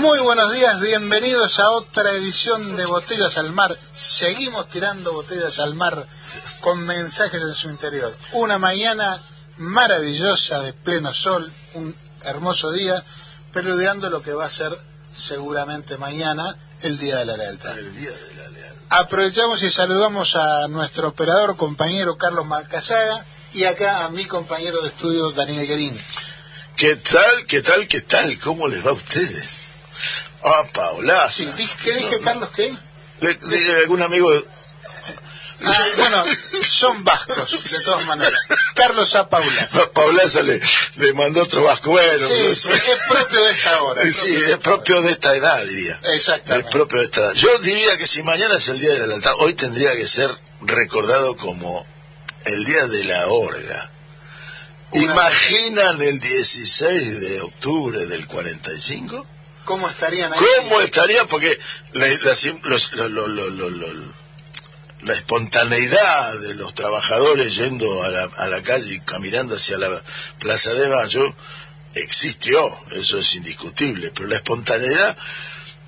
Muy buenos días, bienvenidos a otra edición de Botellas al Mar. Seguimos tirando botellas al mar con mensajes en su interior. Una mañana maravillosa de pleno sol, un hermoso día, preludiando lo que va a ser seguramente mañana el Día de la Lealtad. El Día de la Lealtad. Aprovechamos y saludamos a nuestro operador, compañero Carlos Malcasaga, y acá a mi compañero de estudio, Daniel Guerín. ¿Qué tal, qué tal, qué tal? ¿Cómo les va a ustedes? Ah, Paulaza. Dije- ¿Qué dije, Carlos? ¿Qué? Le- algún amigo Ah, bueno, son vascos, de todas maneras. Carlos A. Paula. a Paulaza le, le mandó otro vasco. Bueno, Sí, es propio de esta hora. es Sí, es propio de esta edad, diría. Exactamente. Es propio de esta edad. Yo diría que si mañana es el Día de la Lealtad, hoy tendría que ser recordado como el Día de la Orga. Una- ¿Imaginan el 16 de octubre del 45? ¿Cómo estarían ahí? ¿Cómo estaría? Porque la, lo- lo- lo- espontaneidad de los trabajadores yendo a la, a la calle y caminando hacia la Plaza de Mayo existió, eso es indiscutible, pero la espontaneidad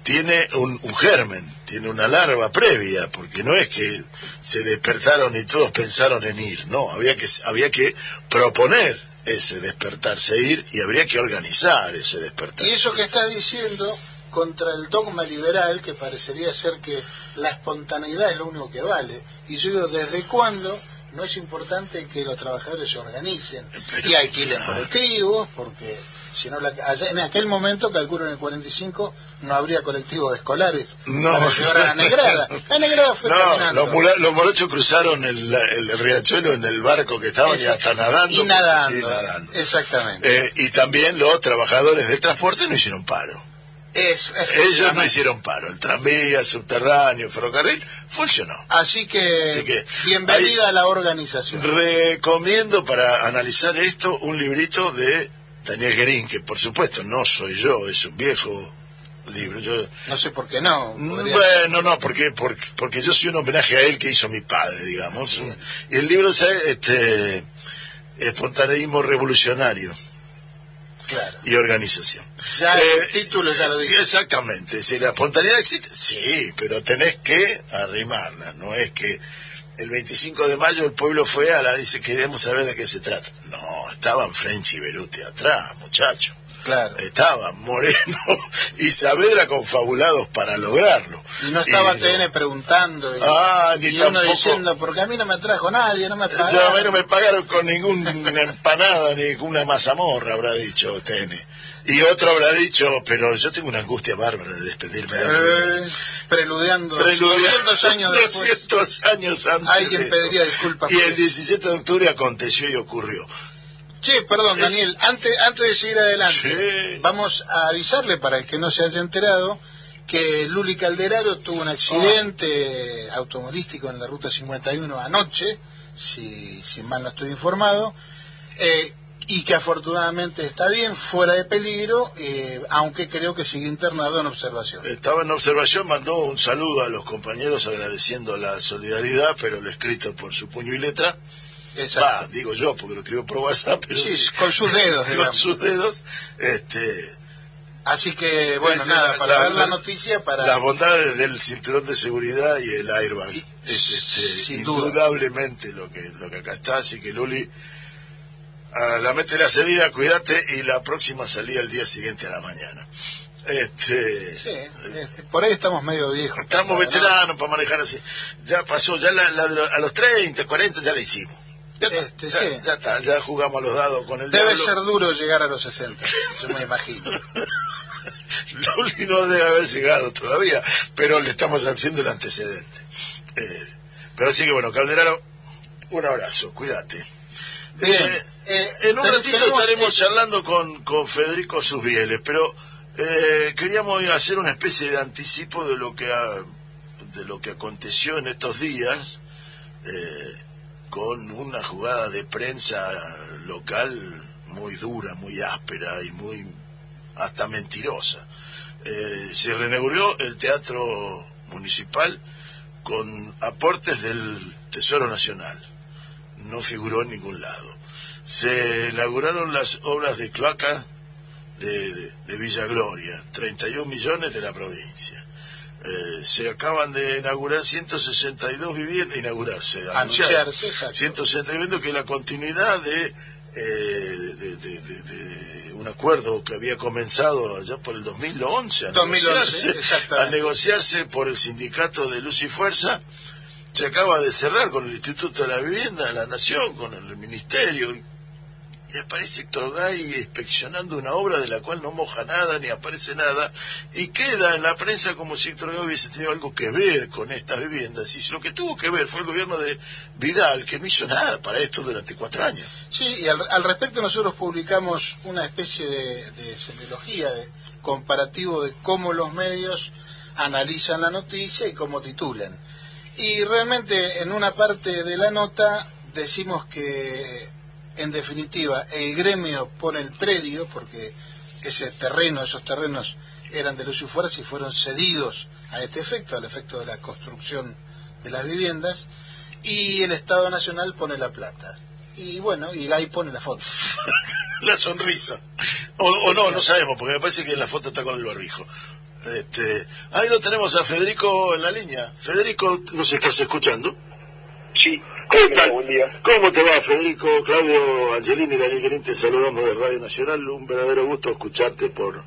tiene un, un germen, tiene una larva previa, porque no es que se despertaron y todos pensaron en ir, no, había que, había que proponer ese despertarse e ir y habría que organizar ese despertar. Y eso que estás diciendo contra el dogma liberal, que parecería ser que la espontaneidad es lo único que vale. Y yo digo, ¿desde cuándo no es importante que los trabajadores se organicen Pero- y alquilen colectivos? Porque si no, la- allá- en aquel momento, calculo en el 45, no habría colectivos escolares No. para llevar a la negrada. La negrada fue No, caminando. los, morochos cruzaron el, el riachuelo en el barco que estaban y hasta nadando. Y nadando. y nadando. Exactamente. Eh, y también los trabajadores del transporte no hicieron paro. Es- Ellos no hicieron paro. El tranvía, el subterráneo, el ferrocarril, funcionó. Así que, Así que, bienvenida a la organización. Recomiendo para analizar esto un librito de Daniel Guerín, que por supuesto no soy yo, es un viejo libro. Yo, No sé por qué no. podría- Bueno, no, porque, porque, porque yo soy un homenaje a él que hizo mi padre, digamos. Y el libro es este, Espontaneísmo Revolucionario Claro. y Organización. Ya Eh, el título ya lo dice. exactamente. Si la espontaneidad existe, sí, pero tenés que arrimarla. No es que el 25 de mayo el pueblo fue a la dice queremos saber de qué se trata. No, estaban French y Beruti atrás, muchacho. Claro. Estaban Moreno y Saavedra confabulados para lograrlo. Y no estaba Y- TN preguntando. Y, Ah, ni y uno tampoco- diciendo, porque a mí no me trajo nadie, no me Yo, a mí pagaron. no me pagaron con ninguna empanada ni con una mazamorra, habrá dicho TN. Y otro habrá dicho, pero yo tengo una angustia bárbara de despedirme de Eh, preludiando. Preludio- 200 años después. 200 años antes. Alguien pediría disculpas Y el eso. 17 de octubre aconteció y ocurrió. Che, perdón, Es- Daniel, antes, antes de seguir adelante, Sí. vamos a avisarle para el que no se haya enterado que Luli Calderaro tuvo un accidente automovilístico en la ruta 51 anoche, si, si mal no estoy informado, eh, y que afortunadamente está bien, fuera de peligro, eh, aunque creo que sigue internado en observación. Estaba en observación, mandó un saludo a los compañeros agradeciendo la solidaridad, pero lo escrito por su puño y letra. Exacto. Va, digo yo, porque lo escribo por WhatsApp, pero Sí, con sus dedos, con sus dedos. Este, Así que, bueno, nada, para la- dar la la- noticia, para... Las bondades del cinturón de seguridad y el airbag. Y- Es este, duda. indudablemente lo que, lo que acá está. Así que Luli, a la mete la salida, cuídate y la próxima salida el día siguiente a la mañana. Este, Sí, este, por ahí estamos medio viejos. Estamos ¿no? veteranos para manejar así. Ya pasó, ya la- la- a los 30, 40 ya la hicimos. Ya, está, Este, ya, sí. ya está, ya jugamos a los dados con el Debe diablo. ser duro llegar a los 60, yo me imagino. Luli no debe haber llegado todavía, pero le estamos haciendo el antecedente. Eh, pero así que bueno, Calderaro, un abrazo, cuídate. Bien, Eh, eh, en un ratito estaremos charlando con, con Federico Susbieles, pero eh, queríamos hacer una especie de anticipo de lo que de lo que aconteció en estos días eh, con una jugada de prensa local muy dura, muy áspera y muy hasta mentirosa. Eh, se reinauguró el teatro municipal con aportes del Tesoro Nacional. No figuró en ningún lado. Se inauguraron las obras de cloaca de, de, Villa Gloria, 31 millones de la provincia. Eh, se acaban de inaugurar 162 viviendas, inaugurarse, anunciarse, 162 que es la continuidad de, eh, de, un acuerdo que había comenzado allá por el 2011 a, 2011, negociarse, a negociarse por el sindicato de Luz y Fuerza. Se acaba de cerrar con el Instituto de la Vivienda de la Nación, con el Ministerio, y aparece Héctor Gay inspeccionando una obra de la cual no moja nada ni aparece nada y queda en la prensa como si Héctor Gay hubiese tenido algo que ver con estas viviendas y lo que tuvo que ver fue el gobierno de Vidal que no hizo nada para esto durante cuatro años. Sí, y al, respecto nosotros publicamos una especie de, de semiología, de comparativo de cómo los medios analizan la noticia y cómo titulan. Y realmente en una parte de la nota decimos que en definitiva, el gremio pone el predio, porque ese terreno, esos terrenos eran de y fuerza y fueron cedidos a este efecto, al efecto de la construcción de las viviendas, y el Estado Nacional pone la plata. Y bueno, y ahí pone la foto. la sonrisa. O, no, no sabemos, porque me parece que la foto está con el barbijo. Este, ahí lo tenemos a Federico en la línea. Federico, ¿nos estás escuchando? Sí, ¿Cómo te va, Federico, Claudio, Angelini, Daniel Querín? Te saludamos de Radio Nacional. Un verdadero gusto escucharte por,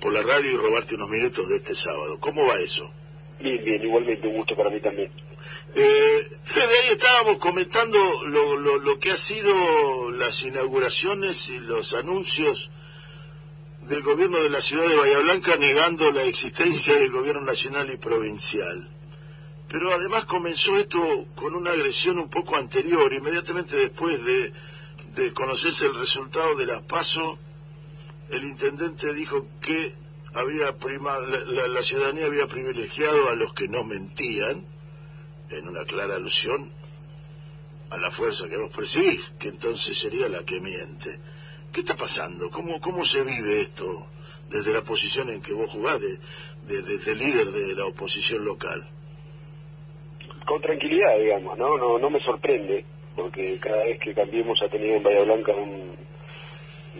por la radio y robarte unos minutos de este sábado. ¿Cómo va eso? Bien, bien, igualmente un gusto para mí también. Eh, Fede, ahí estábamos comentando lo, lo, lo que ha sido las inauguraciones y los anuncios del gobierno de la ciudad de Bahía Blanca negando la existencia del gobierno nacional y provincial. Pero además comenzó esto con una agresión un poco anterior, inmediatamente después de, conocerse el resultado de las PASO, el intendente dijo que había prima, la, ciudadanía había privilegiado a los que no mentían, en una clara alusión a la fuerza que vos presidís, que entonces sería la que miente. ¿Qué está pasando? ¿Cómo, cómo se vive esto desde la posición en que vos jugás de, de líder de la oposición local? con tranquilidad, digamos, ¿no? ¿no? No me sorprende, porque cada vez que Cambiemos ha tenido en Bahía Blanca un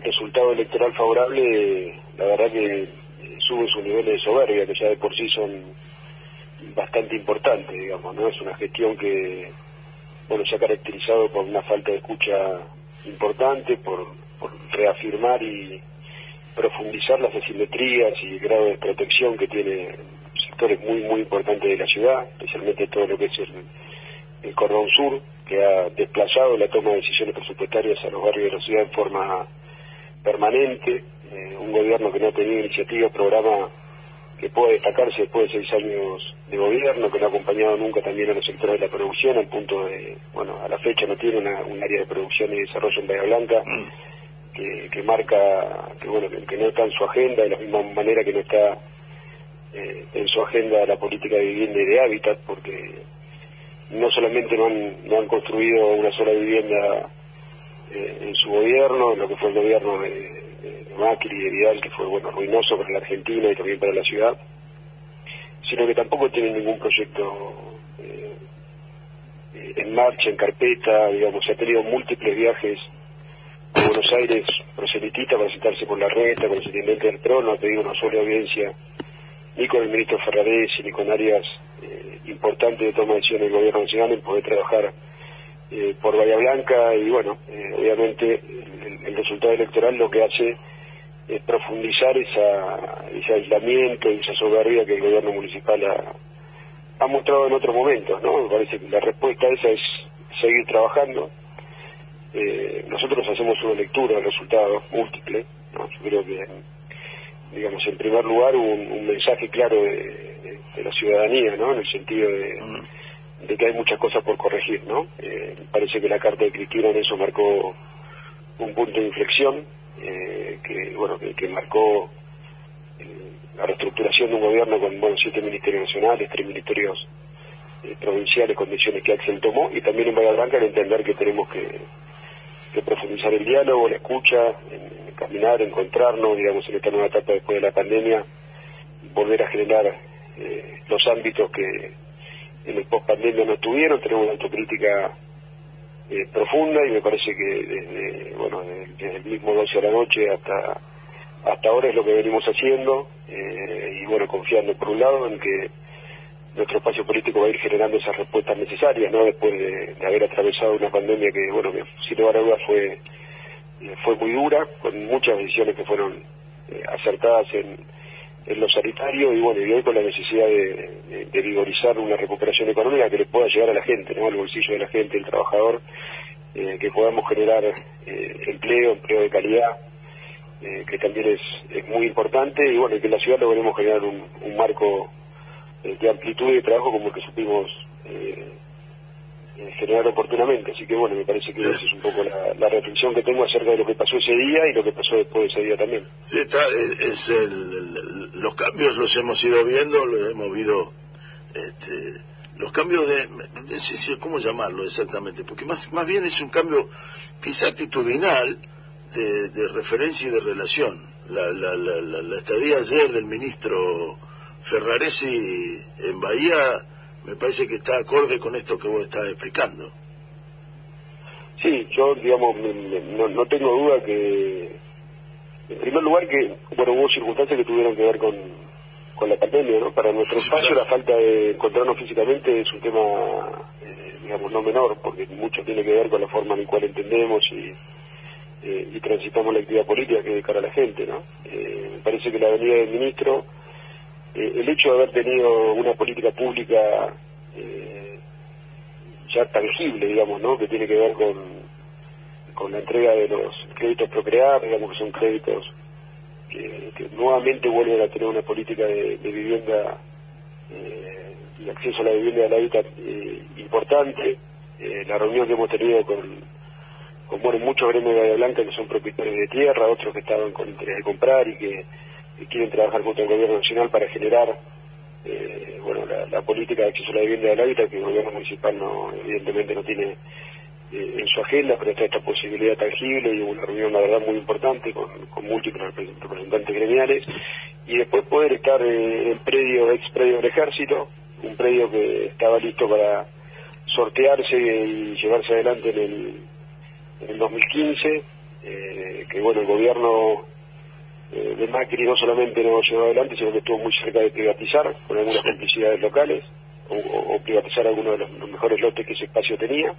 resultado electoral favorable, la verdad que sube su nivel de soberbia, que ya de por sí son bastante importantes, digamos, ¿no? Es una gestión que, bueno, se ha caracterizado por una falta de escucha importante, por, por reafirmar y profundizar las asimetrías y grado de protección que tiene sectores muy, muy importantes de la ciudad, especialmente todo lo que es el, cordón sur, que ha desplazado la toma de decisiones presupuestarias a los barrios de la ciudad en forma permanente, eh, un gobierno que no ha tenido iniciativa, programa que pueda destacarse después de seis años de gobierno, que no ha acompañado nunca también a los sectores de la producción, al punto de, bueno, a la fecha no tiene una, un área de producción y desarrollo en Bahía Blanca, mm. Que, marca que, bueno, que no está en su agenda, de la misma manera que no está eh, en su agenda la política de vivienda y de hábitat, porque no solamente no han, no han construido una sola vivienda eh, en su gobierno, en lo que fue el gobierno de, Macri y de Vidal, que fue bueno ruinoso para la Argentina y también para la ciudad, sino que tampoco tienen ningún proyecto eh, en marcha, en carpeta, digamos, se ha tenido múltiples viajes Buenos Aires proselitista para sentarse por la reta, con el intendente del trono, ha pedido una sola audiencia ni con el ministro Ferraresi, ni con áreas eh, importantes de toma de decisiones del gobierno nacional en poder trabajar eh, por Bahía Blanca y bueno, eh, obviamente el, resultado electoral lo que hace es profundizar esa, ese aislamiento y esa soberbia que el gobierno municipal ha, mostrado en otros momentos, ¿no? Me parece que la respuesta a esa es seguir trabajando. Nosotros hacemos una lectura del resultado múltiple, ¿no? Yo creo que digamos, en primer lugar un, mensaje claro de, la ciudadanía, ¿no? En el sentido de, que hay muchas cosas por corregir, ¿no? Eh, parece que la carta de Cristina en eso marcó un punto de inflexión que, bueno, que, marcó la reestructuración de un gobierno con bueno, siete ministerios nacionales, tres ministerios provinciales, condiciones que Axel tomó, y también en Bahía Blanca el entender que tenemos que, profundizar el diálogo, la escucha, en caminar, encontrarnos, digamos, en esta nueva etapa después de la pandemia, volver a generar eh, los ámbitos que en el post-pandemia no tuvieron, tenemos una autocrítica eh, profunda y me parece que desde, bueno, desde el mismo 12 de la noche hasta hasta ahora es lo que venimos haciendo eh, y bueno, confiando por un lado en que nuestro espacio político va a ir generando esas respuestas necesarias, ¿no? Después de, haber atravesado una pandemia que, bueno, que sin lugar a dudas fue, fue muy dura, con muchas decisiones que fueron eh, acertadas en, en lo sanitario y, bueno, y hoy con la necesidad de, de, vigorizar una recuperación económica que le pueda llegar a la gente, ¿no? Al bolsillo de la gente, el trabajador, eh, que podamos generar eh, empleo, empleo de calidad, que también es, es muy importante y, bueno, que en la ciudad logremos generar un, un marco eh, de amplitud de trabajo como el que supimos eh, generar oportunamente. Así que bueno, me parece que esa es un poco la, reflexión que tengo acerca de lo que pasó ese día y lo que pasó después de ese día también. Sí, está, es, el, los cambios los hemos ido viendo, los hemos visto, este, los cambios de, no sé cómo llamarlo exactamente, porque más, más bien es un cambio quizá actitudinal de, de referencia y de relación. La, la, la, la estadía ayer del ministro Ferraresi en Bahía me parece que está acorde con esto que vos estás explicando. Sí, yo, digamos, no, tengo duda que, en primer lugar, que, bueno, hubo circunstancias que tuvieron que ver con, con la pandemia, ¿no? Para nuestro espacio la falta de encontrarnos físicamente es un tema, eh, digamos, no menor, porque mucho tiene que ver con la forma en la cual entendemos y, eh, y transitamos la actividad política que de cara a la gente, ¿no? Eh, me parece que la venida del ministro eh, el hecho de haber tenido una política pública eh, ya tangible, digamos, ¿no? que tiene que ver con, con la entrega de los créditos Procrear, digamos que son créditos que, nuevamente vuelven a tener una política de, vivienda eh, y acceso a la vivienda de la hábitat importante. la reunión que hemos tenido con, con bueno, muchos gremios de Bahía Blanca que son propietarios de tierra, otros que estaban con interés de comprar y que quieren trabajar contra el gobierno nacional para generar eh, bueno la, política de acceso a la vivienda del hábitat que el gobierno municipal no evidentemente no tiene eh, en su agenda pero está esta posibilidad tangible y una reunión la verdad muy importante con, múltiples representantes gremiales. Y después poder estar eh, en predio ex predio del ejército un predio que estaba listo para sortearse y llevarse adelante en el, en el 2015 que bueno el gobierno eh, de Macri no solamente no llevó adelante, sino que estuvo muy cerca de privatizar con algunas complicidades locales o, privatizar algunos de los, mejores lotes que ese espacio tenía.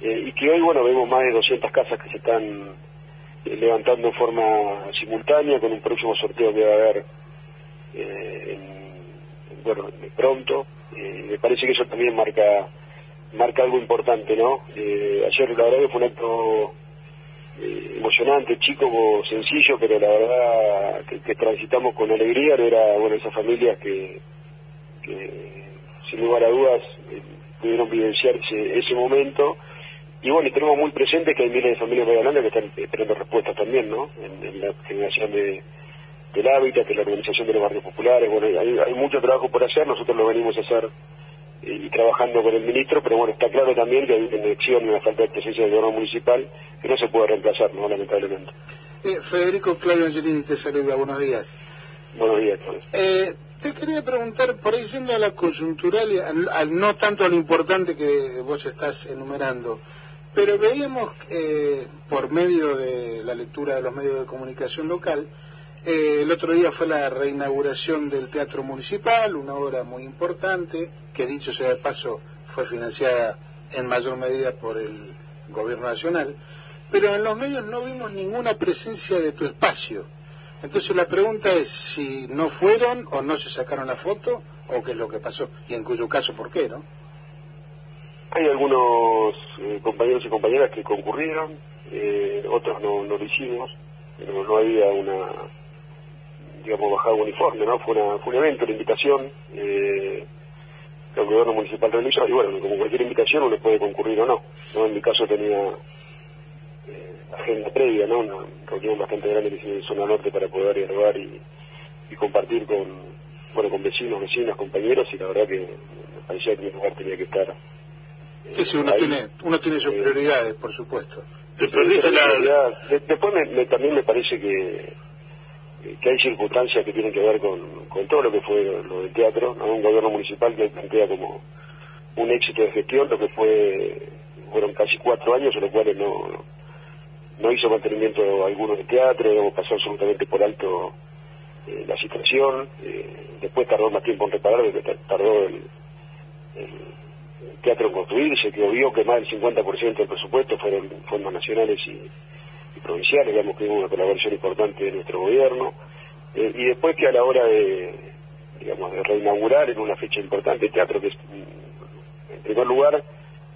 Eh, y que hoy, bueno, vemos más de 200 casas que se están eh, levantando en forma simultánea con un próximo sorteo que va a haber bueno, pronto. me parece que eso también marca marca algo importante, ¿no? ayer la verdad que fue un acto eh, emocionante, chico, sencillo, pero la verdad que, transitamos con alegría, era, bueno, esas familias que, sin lugar a dudas eh, pudieron vivenciar ese, momento. Y bueno, tenemos muy presente que hay miles de familias de que están esperando respuestas también, ¿no? En, la generación de, del hábitat, de la organización de los barrios populares, bueno, hay, hay mucho trabajo por hacer, nosotros lo venimos a hacer y trabajando con el ministro, pero bueno, está claro también que hay una elección y una falta de presencia del gobierno municipal que no se puede reemplazar, ¿no? lamentablemente. Eh, Federico Claudio Angelini te saluda, buenos días. Buenos días, eh, Te quería preguntar, por ahí siendo a la coyuntural, al, no tanto a lo importante que vos estás enumerando, pero veíamos eh, por medio de la lectura de los medios de comunicación local, eh, el otro día fue la reinauguración del Teatro Municipal, una obra muy importante, que dicho sea de paso fue financiada en mayor medida por el Gobierno Nacional, pero en los medios no vimos ninguna presencia de tu espacio. Entonces la pregunta es si no fueron o no se sacaron la foto o qué es lo que pasó, y en cuyo caso por qué, ¿no? Hay algunos eh, compañeros y compañeras que concurrieron, eh, otros no, no lo hicimos, pero no había una digamos, bajado uniforme, ¿no? Fue, una, fue un evento, una invitación eh, que el gobierno municipal realizó, y bueno, como cualquier invitación uno puede concurrir o no, ¿no? En mi caso tenía, eh, agenda previa, ¿no? Una reunión bastante grande que hicimos en zona norte para poder dialogar y, y compartir con, bueno, con vecinos, vecinas, compañeros, y la verdad que me parecía que mi lugar tenía que estar. eh, Sí, sí, uno ahí. tiene, uno tiene sus Eh, prioridades, por supuesto. Te perdiste la... después me- me- también me parece que, que hay circunstancias que tienen que ver con, todo lo que fue lo del teatro, ¿no? un gobierno municipal que plantea como un éxito de gestión, lo que fue fueron casi cuatro años en los cuales no, no hizo mantenimiento alguno del teatro, pasó absolutamente por alto eh, la situación, eh, después tardó más tiempo en reparar de que tar- tardó el, teatro en construirse, que vio que más del 50% del presupuesto fueron fondos nacionales y provinciales, digamos que hubo una colaboración importante de nuestro gobierno, eh, y después que a la hora de, digamos, de reinaugurar en una fecha importante el teatro, que es, en primer lugar,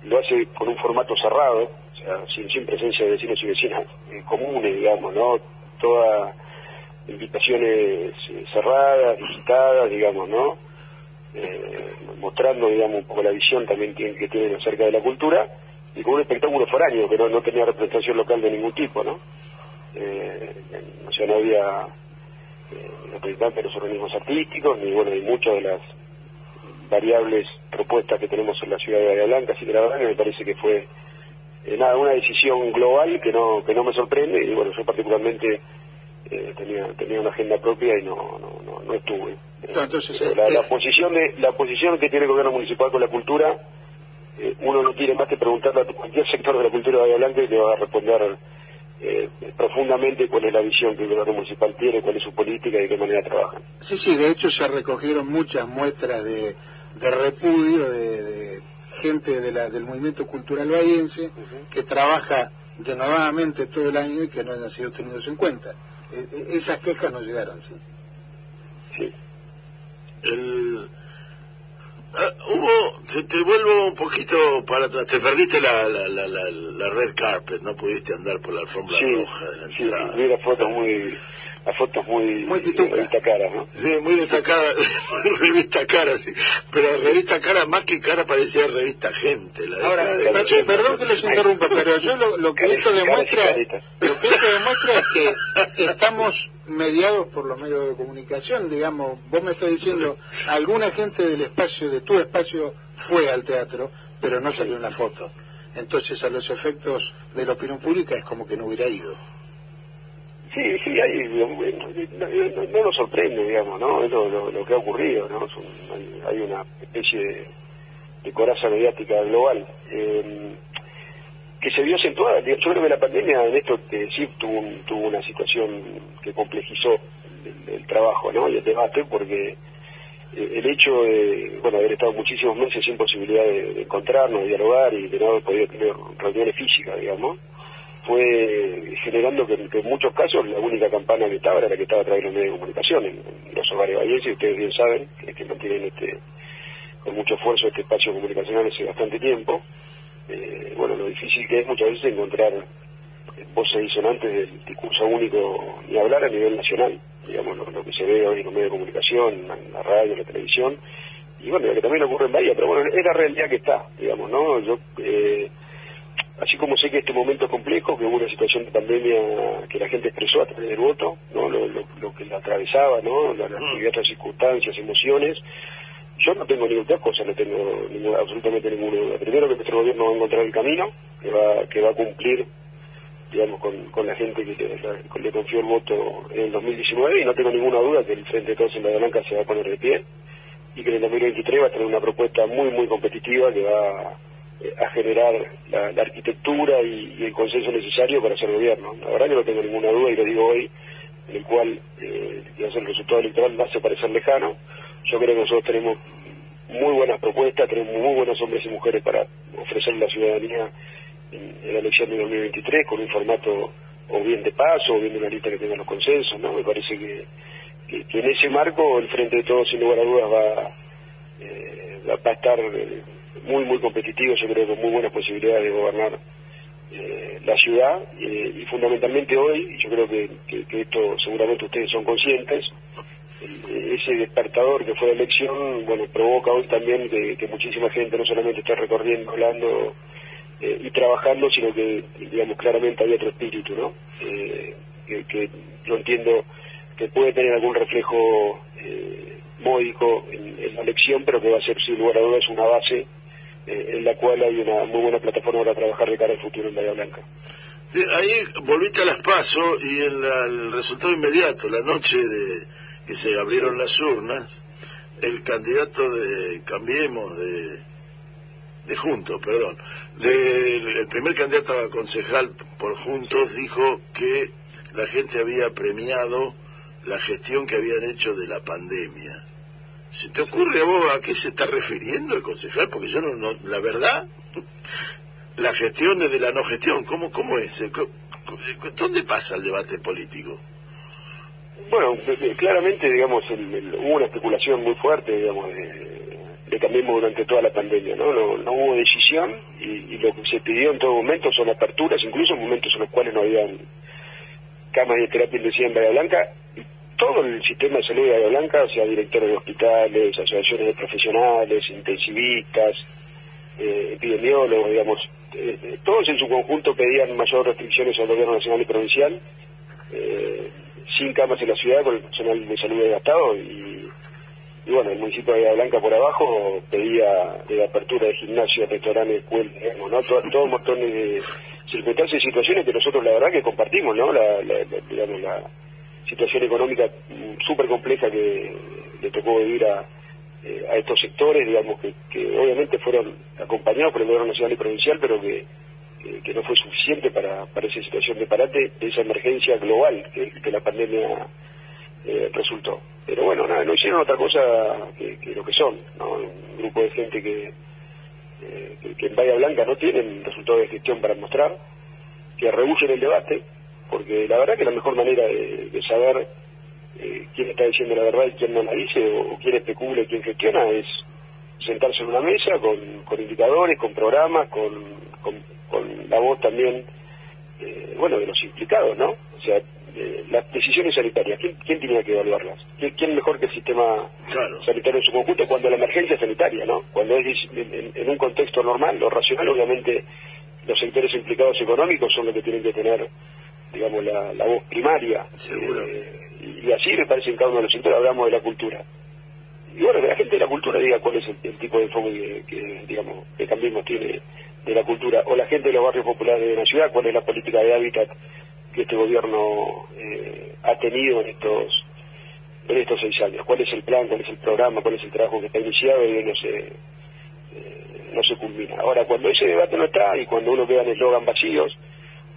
lo hace con un formato cerrado, o sea, sin, sin presencia de vecinos y vecinas eh, comunes, digamos, ¿no? Todas invitaciones eh, cerradas, visitadas, digamos, ¿no? Mostrando, digamos, un poco la visión también que tienen acerca de la cultura y con un espectáculo foráneo que no, no tenía representación local de ningún tipo, ¿no? Eh, o sea, no había eh, representantes de los organismos artísticos, ni bueno, ni muchas de las variables propuestas que tenemos en la ciudad de Bahía Blanca, así que la verdad que me parece que fue eh, nada, una decisión global que no, que no me sorprende y bueno, yo particularmente eh, tenía, tenía una agenda propia y no, no, no, no estuve. Entonces, eh, la, la posición de, la posición que tiene el gobierno municipal con la cultura, eh, uno no tiene más que preguntarle a cualquier sector de la cultura de Bahía Blanca y te va a responder eh, profundamente cuál es la visión que el gobierno municipal tiene, cuál es su política y de qué manera trabajan. Sí, sí, de hecho se recogieron muchas muestras de, de repudio de, de gente de la, del movimiento cultural bahiense que trabaja denodadamente todo el año y que no han sido tenidos en cuenta. Eh, eh, esas quejas no llegaron, sí. Sí. el ah, hubo te, te vuelvo un poquito para atrás. Te perdiste la, la, la, la, la red carpet no pudiste andar por la alfombra Sí, roja de la sí, entrada. vi las fotos muy, las fotos muy, Muy pituca. revista caras, ¿no? Sí, muy destacada, revista cara, sí. Pero revista cara, más que cara, parecía revista gente. La Ahora, per- 80. perdón que les interrumpa, pero yo lo, lo que esto demuestra, lo que esto demuestra es que estamos mediados por los medios de comunicación, digamos, vos me estás diciendo, alguna gente del espacio, de tu espacio, fue al teatro, pero no salió en la foto. Entonces, a los efectos de la opinión pública es como que no hubiera ido. Sí, sí, hay, no, no- no nos sorprende, digamos, ¿no? Lo, que ha ocurrido, ¿no? Un- hay, una especie de, coraza mediática global eh, que se vio acentuada. Yo creo que la pandemia en esto eh, sí tuvo, un- tuvo una situación que complejizó el, el trabajo, ¿no? Y el debate, porque eh, el hecho de, bueno, haber estado muchísimos meses sin posibilidad de, de encontrarnos, de dialogar y de no haber podido tener reuniones físicas, digamos, fue generando que, en muchos casos la única campana que estaba era la que estaba a medios de comunicación en, los hogares vallenses, y ustedes bien saben que, que mantienen este con mucho esfuerzo este espacio comunicacional hace bastante tiempo. Eh, bueno, lo difícil que es muchas veces encontrar voces disonantes del discurso único ni hablar a nivel nacional, digamos, lo, lo que se ve hoy en los medios de comunicación, en la radio, en la televisión, y bueno, lo que también ocurre en Bahía, pero bueno, es la realidad que está, digamos, ¿no? Yo, eh, así como sé que este momento es complejo, que hubo una situación de pandemia que la gente expresó a través del voto, ¿no? Lo, lo- lo que la atravesaba, ¿no? Las, las diversas circunstancias, emociones, yo no tengo ninguna cosa, no tengo ninguna, absolutamente ninguna duda. Primero que nuestro gobierno va a encontrar el camino, que va, que va a cumplir digamos, con, con la gente que le, la- le confió el voto en el 2019 y no tengo ninguna duda que el Frente de Todos en Bahía Blanca se va a poner de pie y que en el 2023 va a tener una propuesta muy, muy competitiva que va a generar la, arquitectura y, el consenso necesario para hacer gobierno. La verdad que no tengo ninguna duda y lo digo hoy, en el cual eh, el resultado electoral va a parecer lejano. Yo creo que nosotros tenemos muy buenas propuestas, tenemos muy buenos hombres y mujeres para ofrecer a la ciudadanía en, la elección de 2023 con un formato o bien de paso o bien de una lista que tenga los consensos, ¿no? Me parece que, que, que en ese marco el Frente de Todos, sin lugar a dudas, va, eh, va a estar eh, muy, muy competitivo, yo creo, con muy buenas posibilidades de gobernar eh, la ciudad eh, y fundamentalmente hoy, yo creo que, que- esto seguramente ustedes son conscientes, el- ese despertador que fue la elección, bueno, provoca hoy también que, muchísima gente no solamente está recorriendo, hablando eh, y trabajando, sino que, digamos, claramente había otro espíritu, ¿no? Eh, que, no entiendo que puede tener algún reflejo eh, módico en, la elección, pero que va a ser, sin lugar a dudas, una base en la cual hay una muy buena plataforma para trabajar de cara al futuro en Bahía Blanca. ahí volviste a las PASO y en el resultado inmediato, la noche de que se abrieron las urnas, el candidato de Cambiemos, de, de Juntos, perdón, el primer candidato a concejal por Juntos dijo que la gente había premiado la gestión que habían hecho de la pandemia. ¿Se te ocurre a vos a qué se está refiriendo el concejal? Porque yo no, la verdad, la gestión es de la no gestión. ¿Cómo, cómo es? ¿Dónde pasa el debate político? Bueno, claramente, digamos, hubo una especulación muy fuerte, digamos, de, de Cambiemos durante toda la pandemia, ¿no? No, hubo decisión y, lo que se pidió en todo momento son aperturas, incluso en momentos en los cuales no habían camas de terapia intensiva en Bahía Blanca, todo el sistema de salud de Bahía Blanca, sea, directores de hospitales, asociaciones de profesionales, intensivistas, eh, epidemiólogos, digamos, eh, eh, todos en su conjunto pedían mayores restricciones al gobierno nacional y provincial, sin camas en la ciudad con el personal de salud desgastado y y bueno, el municipio de Bahía Blanca por abajo pedía de apertura de gimnasio, restaurantes, escuelas, ¿no? Todo, montón de circunstancias y situaciones que nosotros la verdad que compartimos, ¿no? La, digamos, la situación económica súper compleja que le tocó vivir a, eh, a estos sectores, digamos, que, obviamente fueron acompañados por el gobierno nacional y provincial, pero que, que no fue suficiente para, para esa situación de parate, de esa emergencia global que, la pandemia eh, resultó. Pero bueno, nada, no hicieron otra cosa que, lo que son, ¿no? Un grupo de gente que, eh, que, en Bahía Blanca no tienen resultados de gestión para mostrar, que rehuyen el debate, porque la verdad que la mejor manera de, saber eh, quién está diciendo la verdad y quién no la dice, o, quién especula y quién gestiona, es sentarse en una mesa con, con indicadores, con programas, con, con, la voz también, bueno, de los implicados, ¿no? O sea, eh, las decisiones sanitarias, ¿quién, ¿quién, tenía que evaluarlas? ¿Quién, mejor que el sistema sanitario en su conjunto cuando la emergencia sanitaria, ¿no? Cuando es en, un contexto normal, lo racional, obviamente, los sectores implicados económicos son los que tienen que tener, digamos, la, voz primaria. Eh, y, así me parece en cada uno de los sectores hablamos de la cultura. Y bueno, que la gente de la cultura diga cuál es el, tipo de enfoque que, digamos, que Cambiemos tiene de la cultura, o la gente de los barrios populares de la ciudad, cuál es la política de hábitat que este gobierno eh, ha tenido en estos en estos seis años. ¿Cuál es el plan, cuál es el programa, cuál es el trabajo que está iniciado y no se, eh, no se culmina? Ahora, cuando ese debate no está y cuando uno queda en eslogan vacíos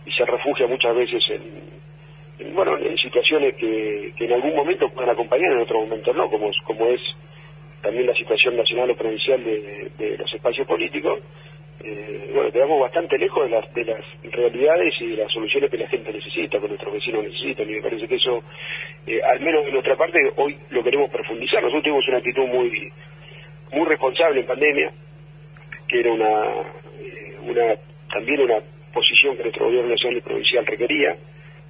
y se refugia muchas veces en, bueno, en situaciones que, en algún momento pueden acompañar, en otro momento no, como, como es también la situación nacional o provincial de, los espacios políticos, eh, bueno, quedamos bastante lejos de las, de las realidades y de las soluciones que la gente necesita, que nuestros vecinos necesitan, y me parece que eso, eh, al menos de nuestra parte, hoy lo queremos profundizar. Nosotros tuvimos una actitud muy muy responsable en pandemia, que era una, eh, una también una posición que nuestro gobierno nacional y provincial requería,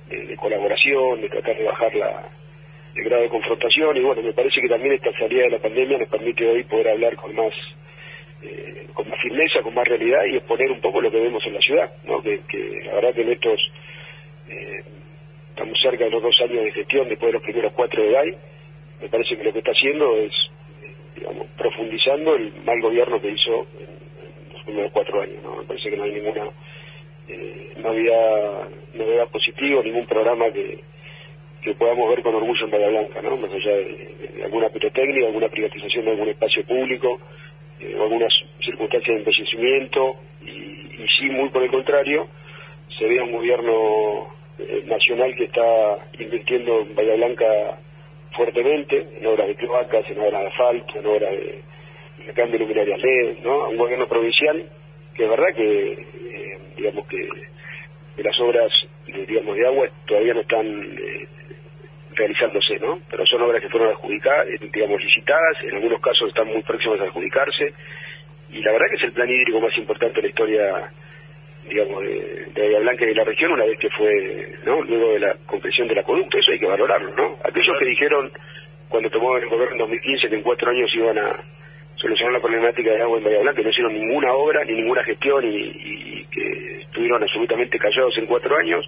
de, colaboración, de tratar de bajar la, el grado de confrontación, y bueno, me parece que también esta salida de la pandemia nos permite hoy poder hablar con más eh, con más firmeza, con más realidad y exponer un poco lo que vemos en la ciudad, ¿no? que, la verdad que en estos, eh, estamos cerca de los dos años de gestión después de los primeros cuatro de GAI, me parece que lo que está haciendo es, digamos, profundizando el mal gobierno que hizo en, los primeros cuatro años, ¿no? me parece que no hay ninguna eh, novedad, novedad positiva, ningún programa que, que podamos ver con orgullo en Bahía Blanca, ¿no? más allá de, alguna pirotecnia, alguna privatización de algún espacio público, eh, algunas circunstancias de envejecimiento y, sí, muy por el contrario, se ve un gobierno eh, nacional que está invirtiendo en Bahía Blanca fuertemente, en obras de cloacas, en obras de asfalto, en obras de, cambio de luminarias LED, ¿no? Un gobierno provincial es verdad que, eh, digamos que, las obras, digamos, de agua todavía no están realizándose, ¿no? Pero son obras que fueron adjudicadas, eh, digamos, licitadas, en algunos casos están muy próximas a adjudicarse, y la verdad que es el plan hídrico más importante de la historia, digamos, de, de Blanca y de la región, una vez que fue, ¿no? Luego de la concreción del acueducto, eso hay que valorarlo, ¿no? Aquellos que dijeron, cuando tomó el gobierno en 2015, que en cuatro años iban a solucionar la problemática de agua en Bahía Blanca, no hicieron ninguna obra ni ninguna gestión y, que estuvieron absolutamente callados en cuatro años.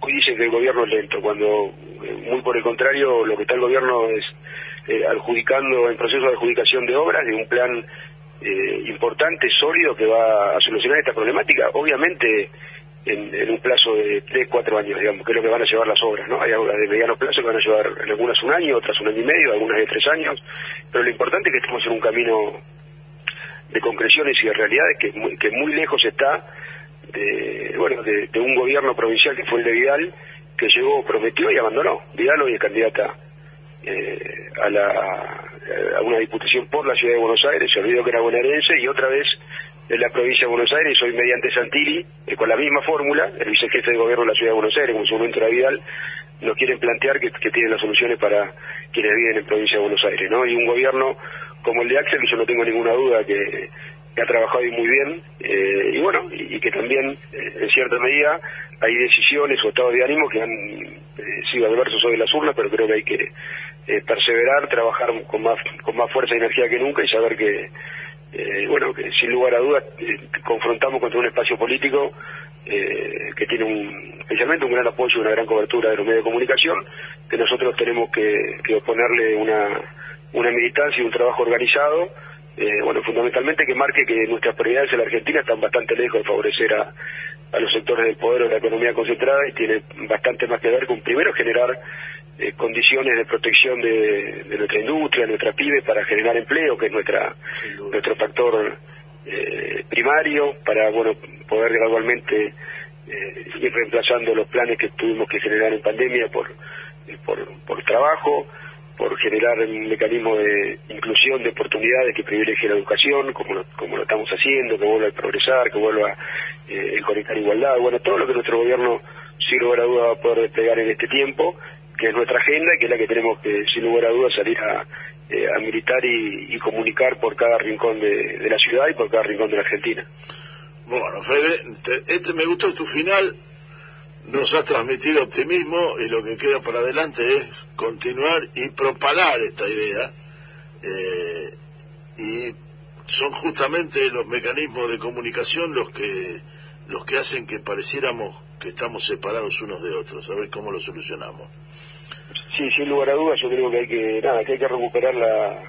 Hoy dicen que el gobierno es lento, cuando eh, muy por el contrario lo que está el gobierno es eh, adjudicando, en proceso de adjudicación de obras, de un plan eh, importante, sólido, que va a solucionar esta problemática. Obviamente en, un plazo de tres, cuatro años, digamos, que es lo que van a llevar las obras, ¿no? Hay obras de mediano plazo que van a llevar en algunas un año, otras un año y medio, algunas de tres años, pero lo importante es que estamos en un camino de concreciones y de realidades que, muy, que muy lejos está de, bueno, de, un gobierno provincial que fue el de Vidal, que llegó, prometió y abandonó. Vidal hoy es candidata eh, a, la, a una diputación por la ciudad de Buenos Aires, se olvidó que era bonaerense y otra vez de la provincia de Buenos Aires, soy mediante Santilli, eh, con la misma fórmula, el vicejefe de gobierno de la ciudad de Buenos Aires, como en su momento era Vidal, nos quieren plantear que, tienen las soluciones para quienes viven en provincia de Buenos Aires, ¿no? Y un gobierno como el de Axel, que yo no tengo ninguna duda que, ha trabajado muy bien, eh, y bueno, y, que también, eh, en cierta medida, hay decisiones o estados de ánimo que han sido adversos sobre las urnas, pero creo que hay que perseverar, trabajar con más, con más fuerza y energía que nunca y saber que eh, bueno, que sin lugar a dudas eh, confrontamos contra un espacio político eh, que tiene un, especialmente un gran apoyo y una gran cobertura de los medios de comunicación, que nosotros tenemos que, que oponerle una, una militancia y un trabajo organizado, bueno, fundamentalmente que marque que nuestras prioridades en la Argentina están bastante lejos de favorecer a, a los sectores del poder o de la economía concentrada y tiene bastante más que ver con primero generar eh, condiciones de protección de, nuestra industria, nuestra PYME para generar empleo, que es nuestra nuestro factor eh, primario, para bueno poder gradualmente eh, ir reemplazando los planes que tuvimos que generar en pandemia por, por, trabajo, por generar un mecanismo de inclusión de oportunidades que privilegie la educación, como lo, como lo estamos haciendo, que vuelva a progresar, que vuelva eh, el conectar igualdad, bueno, todo lo que nuestro gobierno sin lugar a duda va a poder desplegar en este tiempo que es nuestra agenda y que es la que tenemos que, sin lugar a dudas, salir a, eh, militar y, comunicar por cada rincón de, la ciudad y por cada rincón de la Argentina. Bueno, Fede, este me gustó tu final, nos has transmitido optimismo y lo que queda para adelante es continuar y propagar esta idea. Eh, y son justamente los mecanismos de comunicación los que los que hacen que pareciéramos que estamos separados unos de otros, a ver cómo lo solucionamos. Sí, sin lugar a dudas, yo creo que hay que, nada, que hay que recuperar la,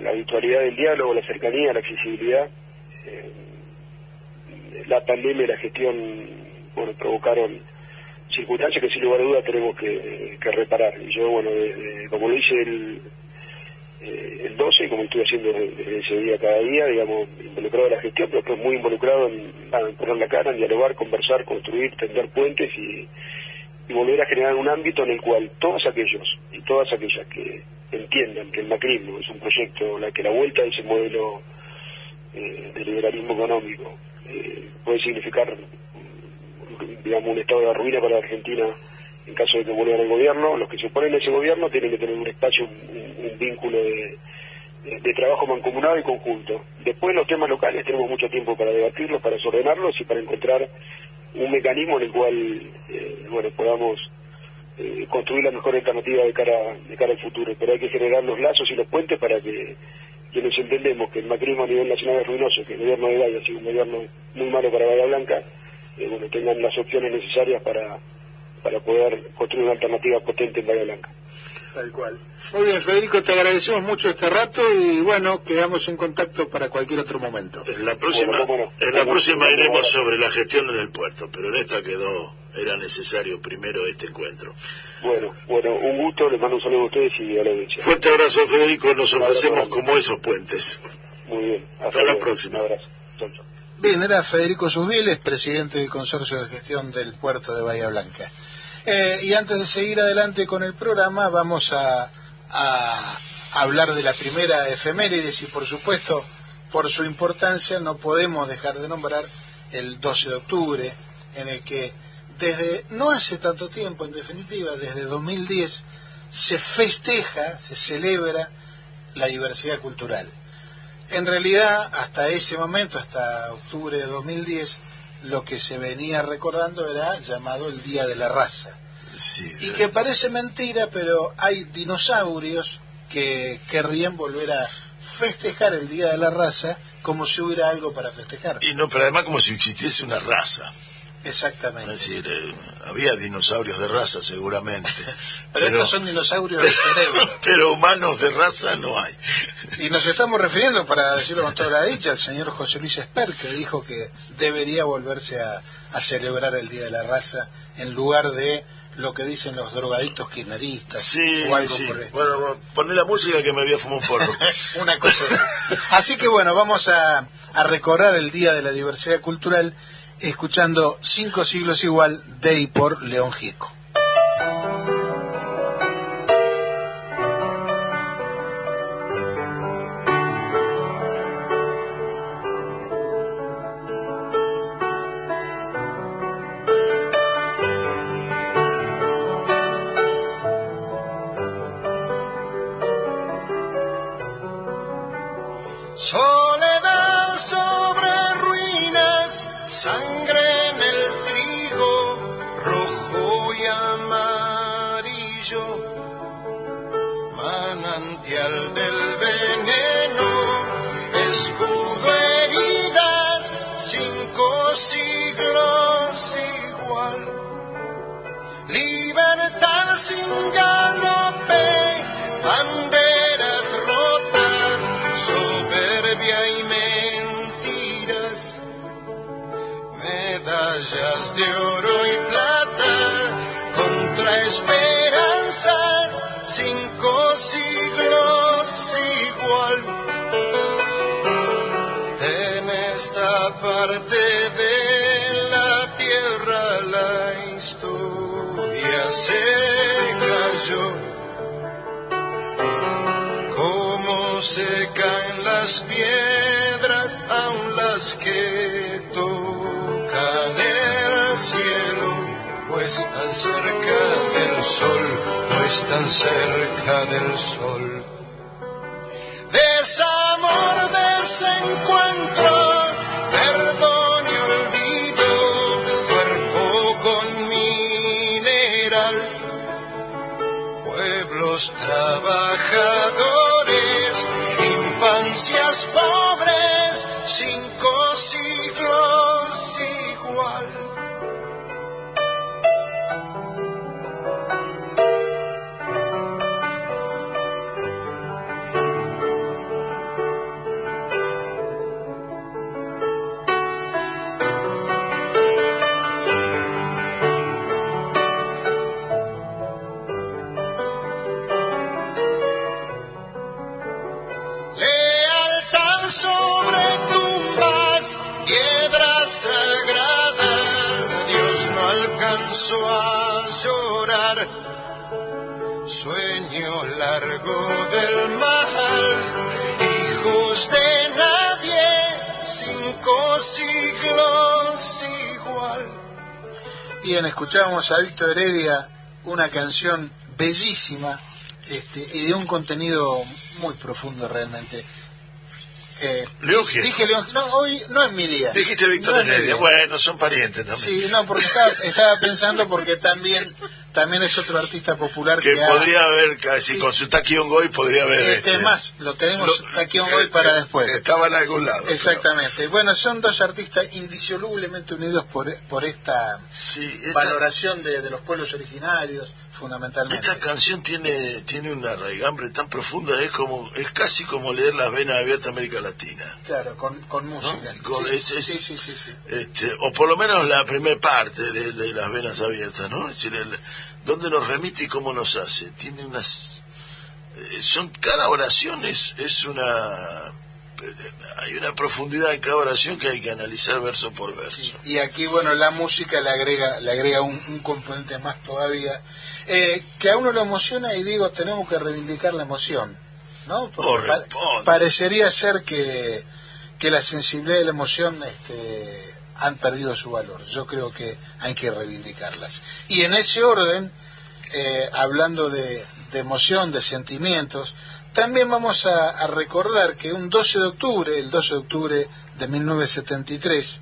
la, habitualidad del diálogo, la cercanía, la accesibilidad. Eh, la pandemia y la gestión provocaron circunstancias que sin lugar a dudas tenemos que, reparar. Y yo, bueno, como lo hice el, eh, el 12, como estuve haciendo desde, ese día cada día, digamos, involucrado en la gestión, pero pues muy involucrado en poner la cara, en dialogar, conversar, construir, tender puentes y y volver a generar un ámbito en el cual todos aquellos y todas aquellas que entiendan que el macrismo es un proyecto, la que la vuelta de ese modelo eh, de liberalismo económico eh, puede significar digamos un estado de ruina para la Argentina en caso de que vuelvan al gobierno, los que se oponen a ese gobierno tienen que tener un espacio, un, vínculo de, de, trabajo mancomunado y conjunto. Después los temas locales tenemos mucho tiempo para debatirlos, para desordenarlos y para encontrar un mecanismo en el cual eh, bueno podamos eh, construir la mejor alternativa de cara de cara al futuro. Pero hay que generar los lazos y los puentes para que quienes entendemos que el macrismo a nivel nacional es ruinoso que el gobierno de Bahía ha sido un gobierno muy malo para Bahía Blanca eh, bueno tengan las opciones necesarias para para poder construir una alternativa potente en Bahía Blanca Tal cual. Muy bien, Federico, te agradecemos mucho este rato y bueno, quedamos en contacto para cualquier otro momento. En la próxima, en la próxima iremos sobre la gestión en el puerto, pero en esta quedó, era necesario primero este encuentro. Bueno, bueno, un gusto, les mando un saludo a ustedes y a la audiencia. Fuerte abrazo, Federico, nos ofrecemos como esos puentes. Muy bien. Hasta, la próxima. Un abrazo. Bien, era Federico Susbiles, presidente del Consorcio de Gestión del Puerto de Bahía Blanca. Eh, y antes de seguir adelante con el programa, vamos a, hablar de la primera efemérides y, por supuesto, por su importancia, no podemos dejar de nombrar el 12 de octubre, en el que desde no hace tanto tiempo, en definitiva, desde 2010, se festeja, se celebra la diversidad cultural. En realidad, hasta ese momento, hasta octubre de 2010, lo que se venía recordando era llamado el Día de la Raza. y que parece mentira, pero hay dinosaurios que querrían volver a festejar el Día de la Raza como si hubiera algo para festejar. Y no, pero además como si existiese una raza. Exactamente. Es decir, eh, había dinosaurios de raza seguramente. pero, estos son dinosaurios de cerebro. pero humanos de raza no hay. y nos estamos refiriendo, para decirlo con toda la dicha, al señor José Luis Esper, que dijo que debería volverse a, a celebrar el Día de la Raza en lugar de lo que dicen los drogadictos kirchneristas Sí, o algo sí. por. Bueno, bueno, poné la música que me voy a fumar un porro. Una cosa así. Que bueno, vamos a, a recorrer el Día de la Diversidad Cultural escuchando Cinco Siglos Igual de y por León Gieco. Siglos igual, libertad sin galope, banderas rotas, soberbia y mentiras, medallas de oro y plata, están cerca del sol. Desamor, desencuentro, alcanzó a llorar. Sueño largo del mal, hijos de nadie, cinco siglos igual. Bien, escuchábamos a Víctor Heredia, una canción bellísima este, y de un contenido muy profundo realmente. Eh, León Gieco. dije León, no, hoy no es mi día. Dijiste Víctor No Heredia. Bueno, son parientes también. Sí, no, porque estaba, estaba pensando porque también también es otro artista popular que, que ha- podría haber, casi con su podría haber. este, es más, lo tenemos lo- hoy eh, para eh, después. Estaba en algún lado. Exactamente. Bueno, son dos artistas indisolublemente unidos por, por esta Sí, esta, valoración de, de los pueblos originarios, fundamentalmente. esta canción tiene tiene una raigambre tan profunda, es como es casi como leer las venas abiertas de América Latina. Claro, con, con música. Con- sí, es- es- sí, sí, sí, sí. Este, o por lo menos la primera parte de, de las venas abiertas, ¿no? Es decir, el- dónde nos remite y cómo nos hace. Tiene unas... eh, son Cada oración es, es una... Hay una profundidad en cada oración que hay que analizar verso por verso. Y aquí, bueno, la música le agrega, le agrega un, un componente más todavía, eh, que a uno lo emociona y digo, tenemos que reivindicar la emoción, ¿no? Porque pa- parecería ser que, que la sensibilidad y la emoción este, han perdido su valor. Yo creo que hay que reivindicarlas. Y en ese orden, eh, hablando de, de emoción, de sentimientos, también vamos a, a recordar que un 12 de octubre, el 12 de octubre de 1973,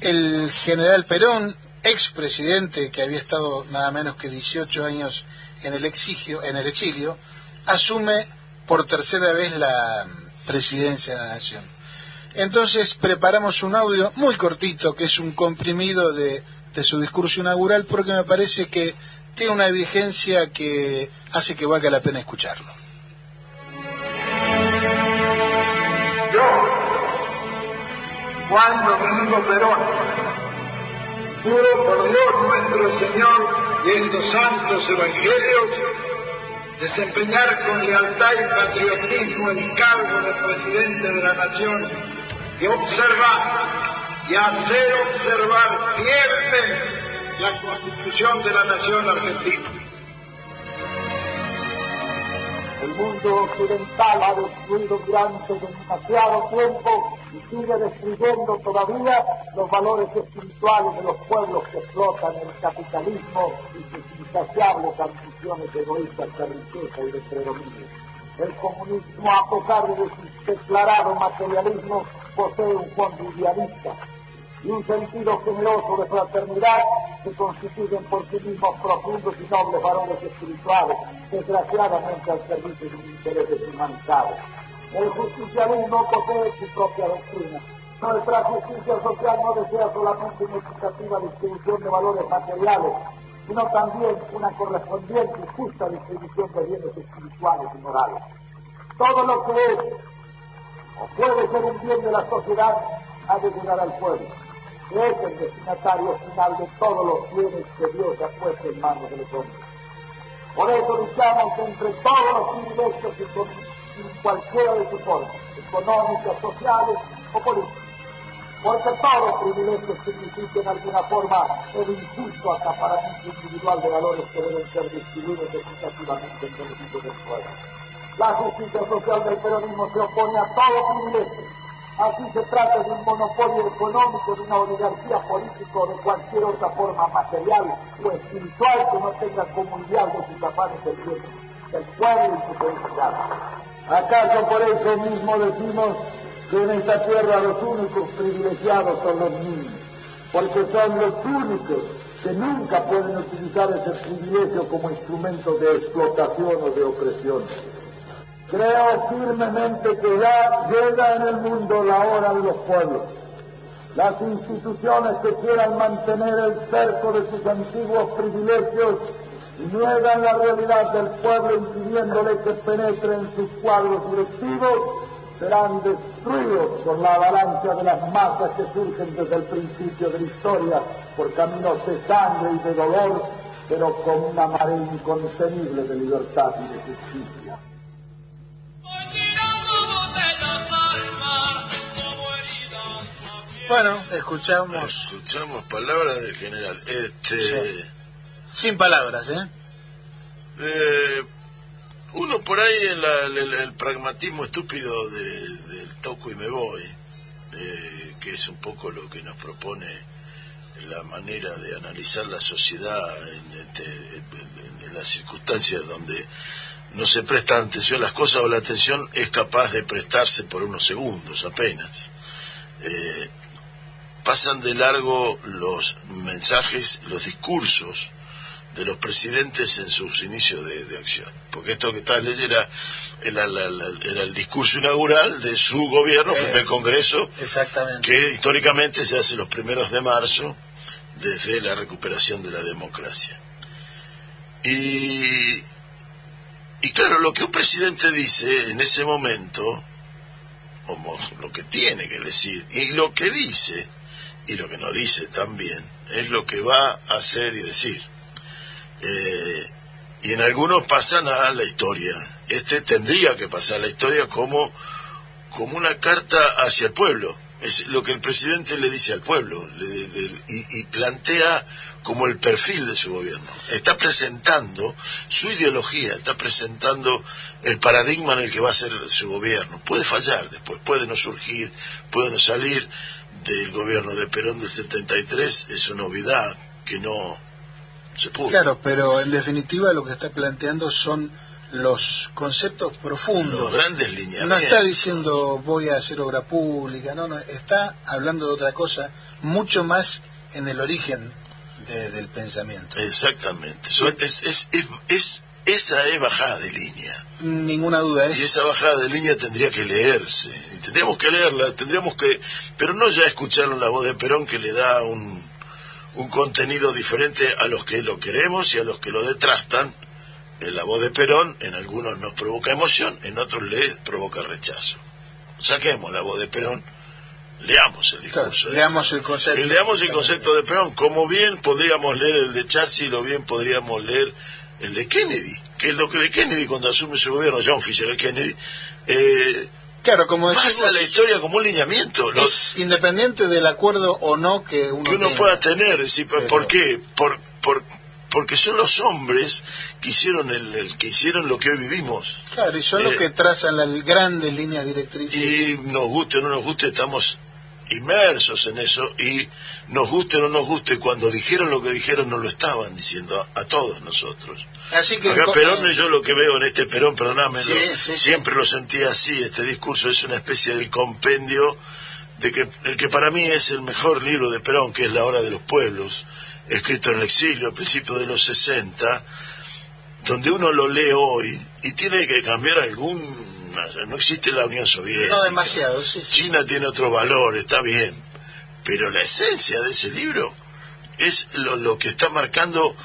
el general Perón, expresidente que había estado nada menos que 18 años en el exilio, en el exilio asume por tercera vez la presidencia de la nación. Entonces preparamos un audio muy cortito, que es un comprimido de, de su discurso inaugural, porque me parece que tiene una vigencia que hace que valga la pena escucharlo. Yo, Juan Domingo Perón, juro por Dios nuestro Señor y estos santos evangelios, desempeñar con lealtad y patriotismo el cargo de presidente de la nación y observar y hacer observar firme la constitución de la nación argentina. El mundo occidental ha destruido durante demasiado tiempo y sigue destruyendo todavía los valores espirituales de los pueblos que explotan el capitalismo y sus insaciables ambiciones egoístas de riqueza y de predominio. El comunismo, a pesar de su declarado materialismo, posee un fondo idealista y un sentido generoso de fraternidad que constituyen por sí mismos profundos y nobles valores espirituales, desgraciadamente al servicio de un interés humanitario. El justicialismo posee su propia doctrina. Nuestra justicia social no desea solamente una equitativa distribución de valores materiales, sino también una correspondiente y justa distribución de bienes espirituales y morales. Todo lo que es o puede ser un bien de la sociedad ha de llegar al pueblo es el destinatario final de todos los bienes que Dios ha puesto en manos de los hombres. Por eso luchamos entre todos los privilegios y con, en cualquiera de sus formas, económicas, sociales o políticas. Porque todos privilegios significan de alguna forma el injusto acaparamiento individual de valores que deben ser distribuidos equitativamente en beneficio del pueblo. La justicia social del peronismo se opone a todo privilegio Así se trata de un monopolio económico, de una oligarquía política o de cualquier otra forma material o espiritual que no tenga como ideal de sus afanes el bien, el pueblo y su felicidad. ¿Acaso por eso mismo decimos que en esta tierra los únicos privilegiados son los niños? Porque son los únicos que nunca pueden utilizar ese privilegio como instrumento de explotación o de opresión. Creo firmemente que ya llega en el mundo la hora de los pueblos. Las instituciones que quieran mantener el cerco de sus antiguos privilegios niegan la realidad del pueblo impidiéndole que penetre en sus cuadros directivos, serán destruidos por la avalancha de las masas que surgen desde el principio de la historia por caminos de sangre y de dolor, pero con una marea incontenible de libertad y de justicia. Bueno, escuchamos. Escuchamos palabras del general. Este. Sin palabras, ¿eh? eh uno por ahí en la, el, el, pragmatismo estúpido de, del toco y me voy, eh, que es un poco lo que nos propone la manera de analizar la sociedad en, este, en, en las circunstancias donde no se presta atención a las cosas o la atención es capaz de prestarse por unos segundos apenas. Eh, pasan de largo los mensajes, los discursos de los presidentes en sus inicios de, acción. Porque esto que está leyendo era, era, el discurso inaugural de su gobierno frente al Congreso, que históricamente se hace los primeros de marzo, desde la recuperación de la democracia. Y, y claro, lo que un presidente dice en ese momento, como lo que tiene que decir, y lo que dice, y lo que no dice también es lo que va a hacer y decir. Eh, y en algunos pasan a la historia. Este tendría que pasar a la historia como, como una carta hacia el pueblo. Es lo que el presidente le dice al pueblo y, y plantea como el perfil de su gobierno. Está presentando su ideología, está presentando el paradigma en el que va a ser su gobierno. Puede fallar después, puede no surgir, puede no salir, del gobierno de Perón del 73 es una novedad que no se pudo. Claro, pero en definitiva lo que está planteando son los conceptos profundos. Los grandes líneas. No está diciendo voy a hacer obra pública, no, no, está hablando de otra cosa, mucho más en el origen del pensamiento. Exactamente. es, es, es, esa es bajada de línea. Ninguna duda. Y Es, esa bajada de línea tendría que leerse. Y tendríamos que leerla, tendríamos que. Pero no ya escucharlo en la voz de Perón que le da un, un contenido diferente a los que lo queremos y a los que lo detrastan. En la voz de Perón, en algunos nos provoca emoción, en otros le provoca rechazo. Saquemos la voz de Perón, leamos el discurso. leamos el concepto. y leamos el concepto de Perón, como bien podríamos leer el de Churchill o bien podríamos leer el de Kennedy, que es lo que de Kennedy cuando asume su gobierno, John Fisher Kennedy, eh, Claro, como pasa vos, la historia como un lineamiento. Los, independiente del acuerdo o no que uno, que uno tenga. pueda tener. decir, Pero- ¿Por qué? Por, por, porque son los hombres que hicieron, el, el- que hicieron lo que hoy vivimos. Claro, y son los Eh, que trazan las grandes líneas directrices. Y nos guste o no nos guste, estamos inmersos en eso y nos guste o no nos guste, cuando dijeron lo que dijeron, nos lo estaban diciendo a, a todos nosotros. Así que Acá Perón, yo lo que veo en este Perón, perdóname, Sí, lo- sí, sí. siempre lo sentí así, este discurso es una especie del compendio de que el que para mí es el mejor libro de Perón, que es La Hora de los Pueblos, escrito en el exilio a principios de los 60, donde uno lo lee hoy y tiene que cambiar algún... No existe la Unión Soviética. no demasiado, sí, sí. China tiene otro valor, está bien, pero la esencia de ese libro es lo, lo que está marcando,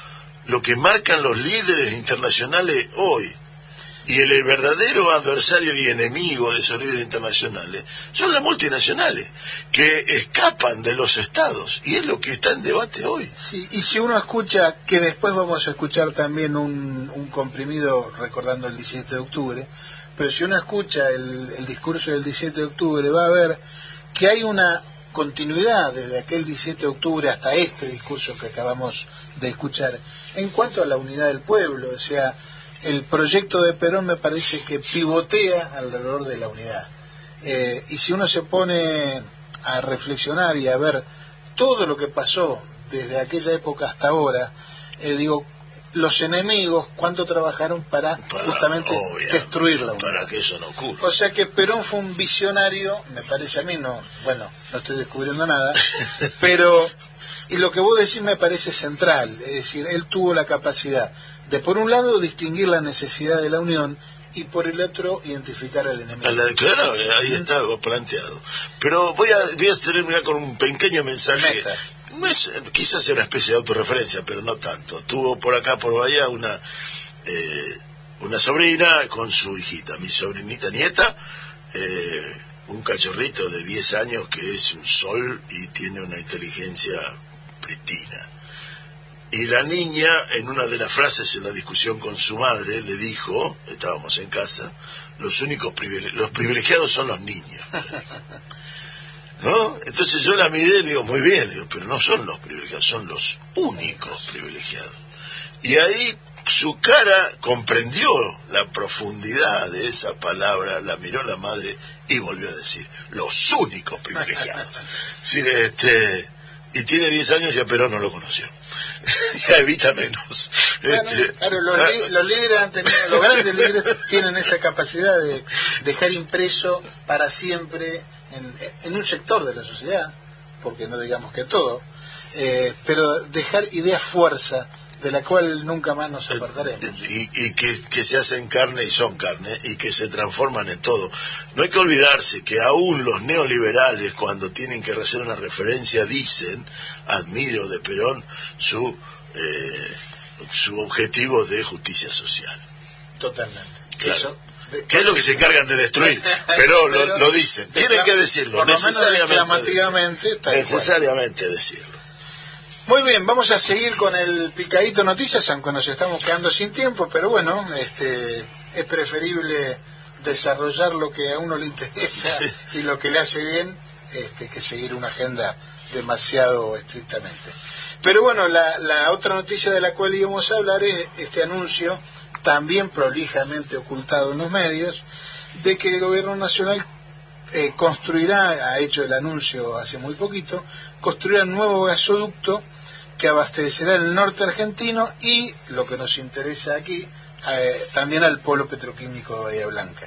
lo que marcan los líderes internacionales hoy. Y el verdadero adversario y enemigo de esos líderes internacionales son las multinacionales, que escapan de los estados, y es lo que está en debate hoy. Sí, y si uno escucha, que después vamos a escuchar también un, un comprimido recordando el 17 de octubre, pero si uno escucha el, discurso del 17 de octubre va a ver que hay una continuidad desde aquel 17 de octubre hasta este discurso que acabamos de escuchar en cuanto a la unidad del pueblo, o sea, el proyecto de Perón me parece que pivotea alrededor de la unidad. Eh, y si uno se pone a reflexionar y a ver todo lo que pasó desde aquella época hasta ahora, eh, digo, los enemigos, cuánto trabajaron para, Para- justamente obvia, destruir la unidad. Para que eso no ocurra. O sea que Perón fue un visionario, me parece a mí, no, bueno, no estoy descubriendo nada, pero, y lo que vos decís me parece central, es decir, él tuvo la capacidad de, por un lado, distinguir la necesidad de la unión y por el otro, identificar al enemigo. A la- claro, ahí está planteado. Pero voy a, voy a terminar con un pequeño mensaje. Meta. Es, quizás sea una especie de autorreferencia, pero no tanto. Tuvo por acá, por Bahía, una, eh, una sobrina con su hijita, mi sobrinita nieta, eh, un cachorrito de 10 años que es un sol y tiene una inteligencia pristina. Y la niña, en una de las frases en la discusión con su madre, le dijo, estábamos en casa, los únicos los privilegiados son los niños. ¿No? Entonces yo la miré y le digo, muy bien, digo, pero no son los privilegiados, son los únicos privilegiados. Y ahí su cara comprendió la profundidad de esa palabra, la miró la madre y volvió a decir, los únicos privilegiados. Sí, este, y tiene 10 años y a Perón no lo conoció. ya evita menos. Bueno, Este, claro, los, li- los líderes han tenido, los grandes líderes tienen esa capacidad de dejar impreso para siempre en, en un sector de la sociedad, porque no digamos que todo, eh, pero dejar ideas fuerza de la cual nunca más nos apartaremos. y, y que, que se hacen carne y son carne y que se transforman en todo. No hay que olvidarse que aún los neoliberales cuando tienen que hacer una referencia dicen, admiro de Perón su, eh, su objetivo de justicia social. Totalmente. Claro. Eso, ¿Qué es lo que se encargan de destruir? Pero lo, Pero lo dicen. Tienen que decirlo, por lo menos necesariamente. decirlo. Necesariamente decirlo. Muy bien, vamos a seguir con el picadito noticias, aunque nos estamos quedando sin tiempo, pero bueno, este, es preferible desarrollar lo que a uno le interesa y lo que le hace bien este, que seguir una agenda demasiado estrictamente. Pero bueno, la, la otra noticia de la cual íbamos a hablar es este anuncio, también prolijamente ocultado en los medios, de que el gobierno nacional eh, construirá, ha hecho el anuncio hace muy poquito, construirá un nuevo gasoducto que abastecerá el norte argentino y, lo que nos interesa aquí, eh, también al polo petroquímico de Bahía Blanca.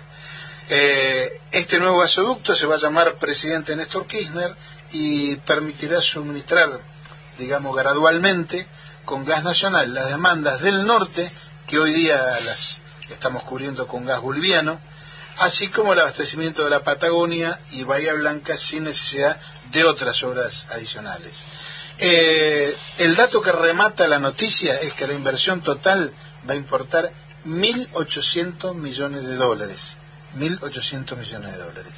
Eh, este nuevo gasoducto se va a llamar Presidente Néstor Kirchner y permitirá suministrar, digamos, gradualmente con gas nacional las demandas del norte que hoy día las estamos cubriendo con gas boliviano, así como el abastecimiento de la Patagonia y Bahía Blanca sin necesidad de otras obras adicionales. Eh, el dato que remata la noticia es que la inversión total va a importar 1.800 millones de dólares. 1.800 millones de dólares.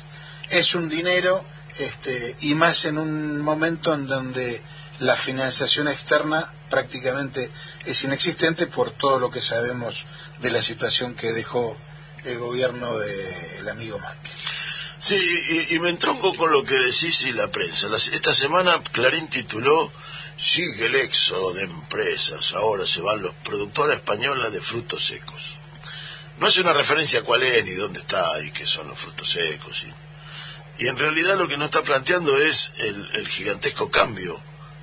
Es un dinero, este, y más en un momento en donde la financiación externa prácticamente es inexistente por todo lo que sabemos de la situación que dejó el gobierno del amigo Macri. Sí, y, y, me entronco con lo que decís y la prensa. esta semana Clarín tituló Sigue el éxodo de empresas, ahora se van los productores españoles de frutos secos. No hace una referencia a cuál es ni dónde está y qué son los frutos secos. Y, en realidad lo que nos está planteando es el gigantesco cambio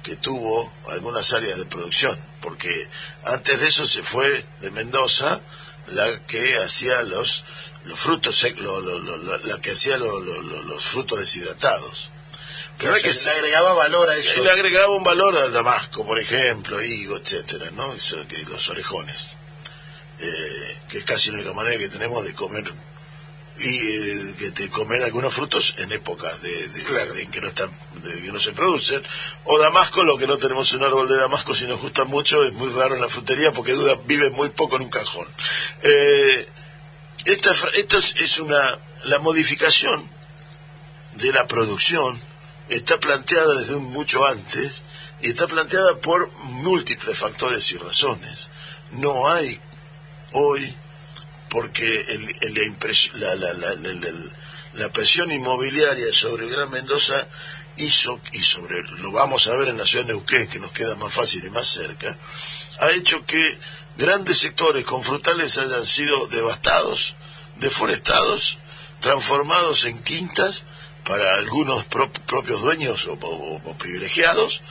que tuvo algunas áreas de producción, porque antes de eso se fue de Mendoza la que hacía los los frutos secos, la que hacía los frutos deshidratados. Pero es que se le agregaba valor a eso. Le agregaba un valor al damasco, por ejemplo, higo, etcétera, ¿no? los orejones, eh, que es casi la única manera que tenemos de comer y eh, de comer algunos frutos en épocas de, en que no están que no se producen. O damasco lo que no tenemos un árbol de damasco si nos gusta mucho es muy raro en la frutería porque dura vive muy poco en un cajón. Eh, esta, esto es una la modificación de la producción está planteada desde mucho antes y está planteada por múltiples factores y razones. No hay hoy porque la, la, presión inmobiliaria sobre el Gran Mendoza hizo, y sobre lo vamos a ver en la ciudad de Neuquén, que nos queda más fácil y más cerca, ha hecho que grandes sectores con frutales hayan sido devastados, deforestados, transformados en quintas para algunos propios dueños o, privilegiados,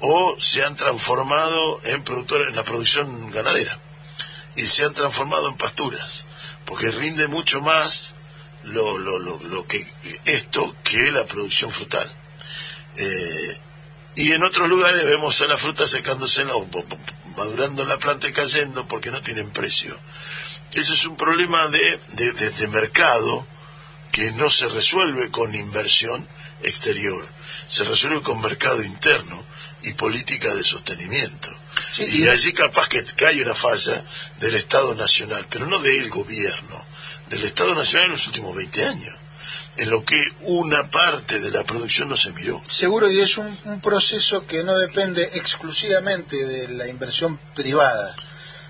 o se han transformado en productores en la producción ganadera y se han transformado en pasturas, porque rinde mucho más lo, lo, lo, que esto que la producción frutal. Eh, y en otros lugares vemos a la fruta secándose, madurando en la planta y cayendo porque no tienen precio. Ese es un problema de, de, de mercado que no se resuelve con inversión exterior, se resuelve con mercado interno y política de sostenimiento y allí capaz que, hay una falla del Estado Nacional, pero no del gobierno, del Estado Nacional en los últimos 20 años, en lo que una parte de la producción no se miró. Seguro, y es un, proceso que no depende exclusivamente de la inversión privada,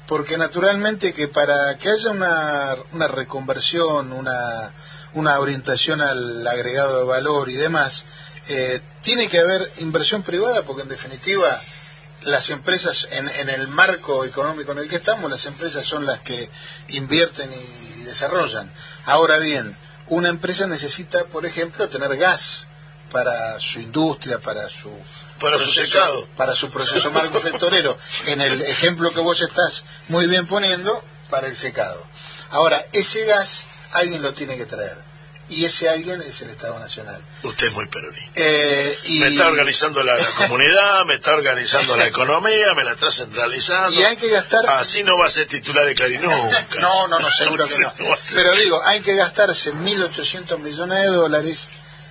porque naturalmente que para que haya una, una reconversión, una, una orientación al agregado de valor y demás, eh, tiene que haber inversión privada, porque en definitiva las empresas, en, en, el marco económico en el que estamos, las empresas son las que invierten y, desarrollan. Ahora bien, una empresa necesita, por ejemplo, tener gas para su industria, para su para su secado, para su proceso manufacturero. En el ejemplo que vos estás muy bien poniendo, para el secado. Ahora, ese gas alguien lo tiene que traer y ese alguien es el Estado Nacional. Usted es muy peronista. Eh, me está organizando la, comunidad, me está organizando la economía, me la está centralizando. Y hay que gastar... Así no va a ser titular de Clarín nunca. no, no, no, seguro que no. Pero digo, hay que gastarse 1.800 millones de dólares,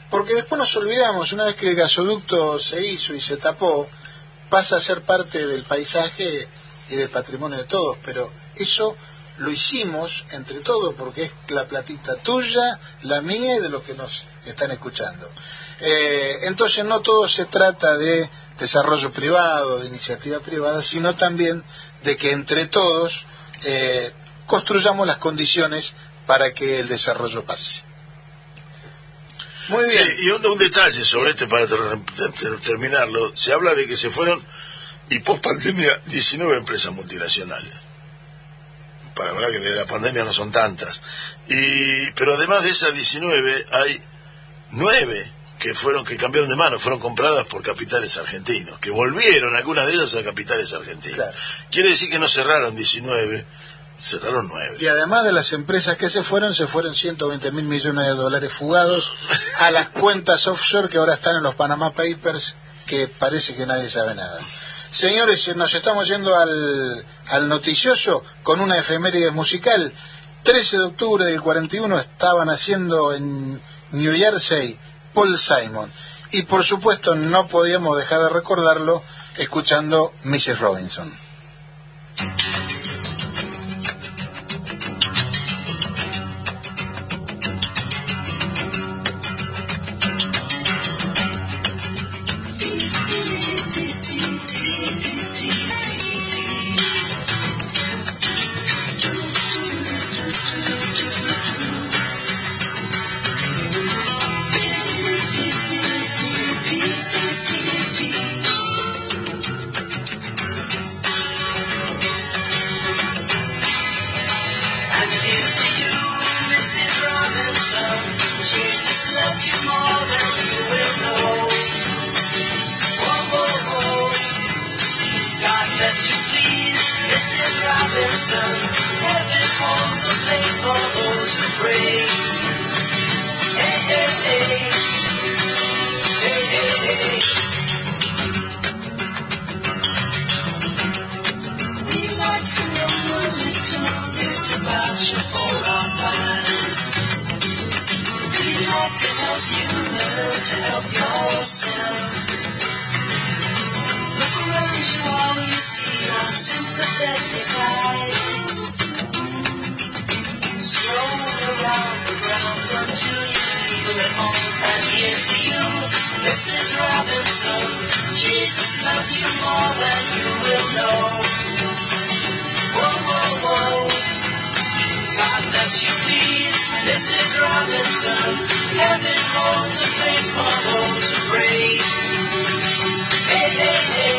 porque después nos olvidamos, una vez que el gasoducto se hizo y se tapó, pasa a ser parte del paisaje y del patrimonio de todos, pero eso lo hicimos entre todos porque es la platita tuya, la mía y de los que nos están escuchando. Eh, entonces no todo se trata de desarrollo privado, de iniciativa privada, sino también de que entre todos eh, construyamos las condiciones para que el desarrollo pase. Muy bien. y un, detalle sobre este para terminarlo. Se habla de que se fueron, y post pandemia, 19 empresas multinacionales para verdad que de la pandemia no son tantas. Y, pero además de esas 19 hay 9 que fueron que cambiaron de mano, fueron compradas por capitales argentinos, que volvieron algunas de ellas a capitales argentinos. Quiere decir que no cerraron 19, cerraron 9. Y además de las empresas que se fueron, se fueron 120 mil millones de dólares fugados a las cuentas offshore que ahora están en los Panama Papers, que parece que nadie sabe nada. Señores, nos estamos yendo al, noticioso con una efeméride musical. 13 de octubre del 41 estaban haciendo en New Jersey Paul Simon. Y por supuesto no podíamos dejar de recordarlo escuchando Mrs. Robinson. Robinson. Heaven holds a place for those who pray. Hey, hey, hey. Hey, hey, hey. We like to know a little bit about you for our minds. We like to help you learn to help yourself. Sympathetic eyes. Stroll around the grounds until you feel at home. And here's to you, Mrs. Robinson. Jesus loves you more than you will know. Whoa, whoa, whoa. God bless you, please, Mrs. Robinson. Heaven holds a place for those who pray. Hey, hey, hey. Hey,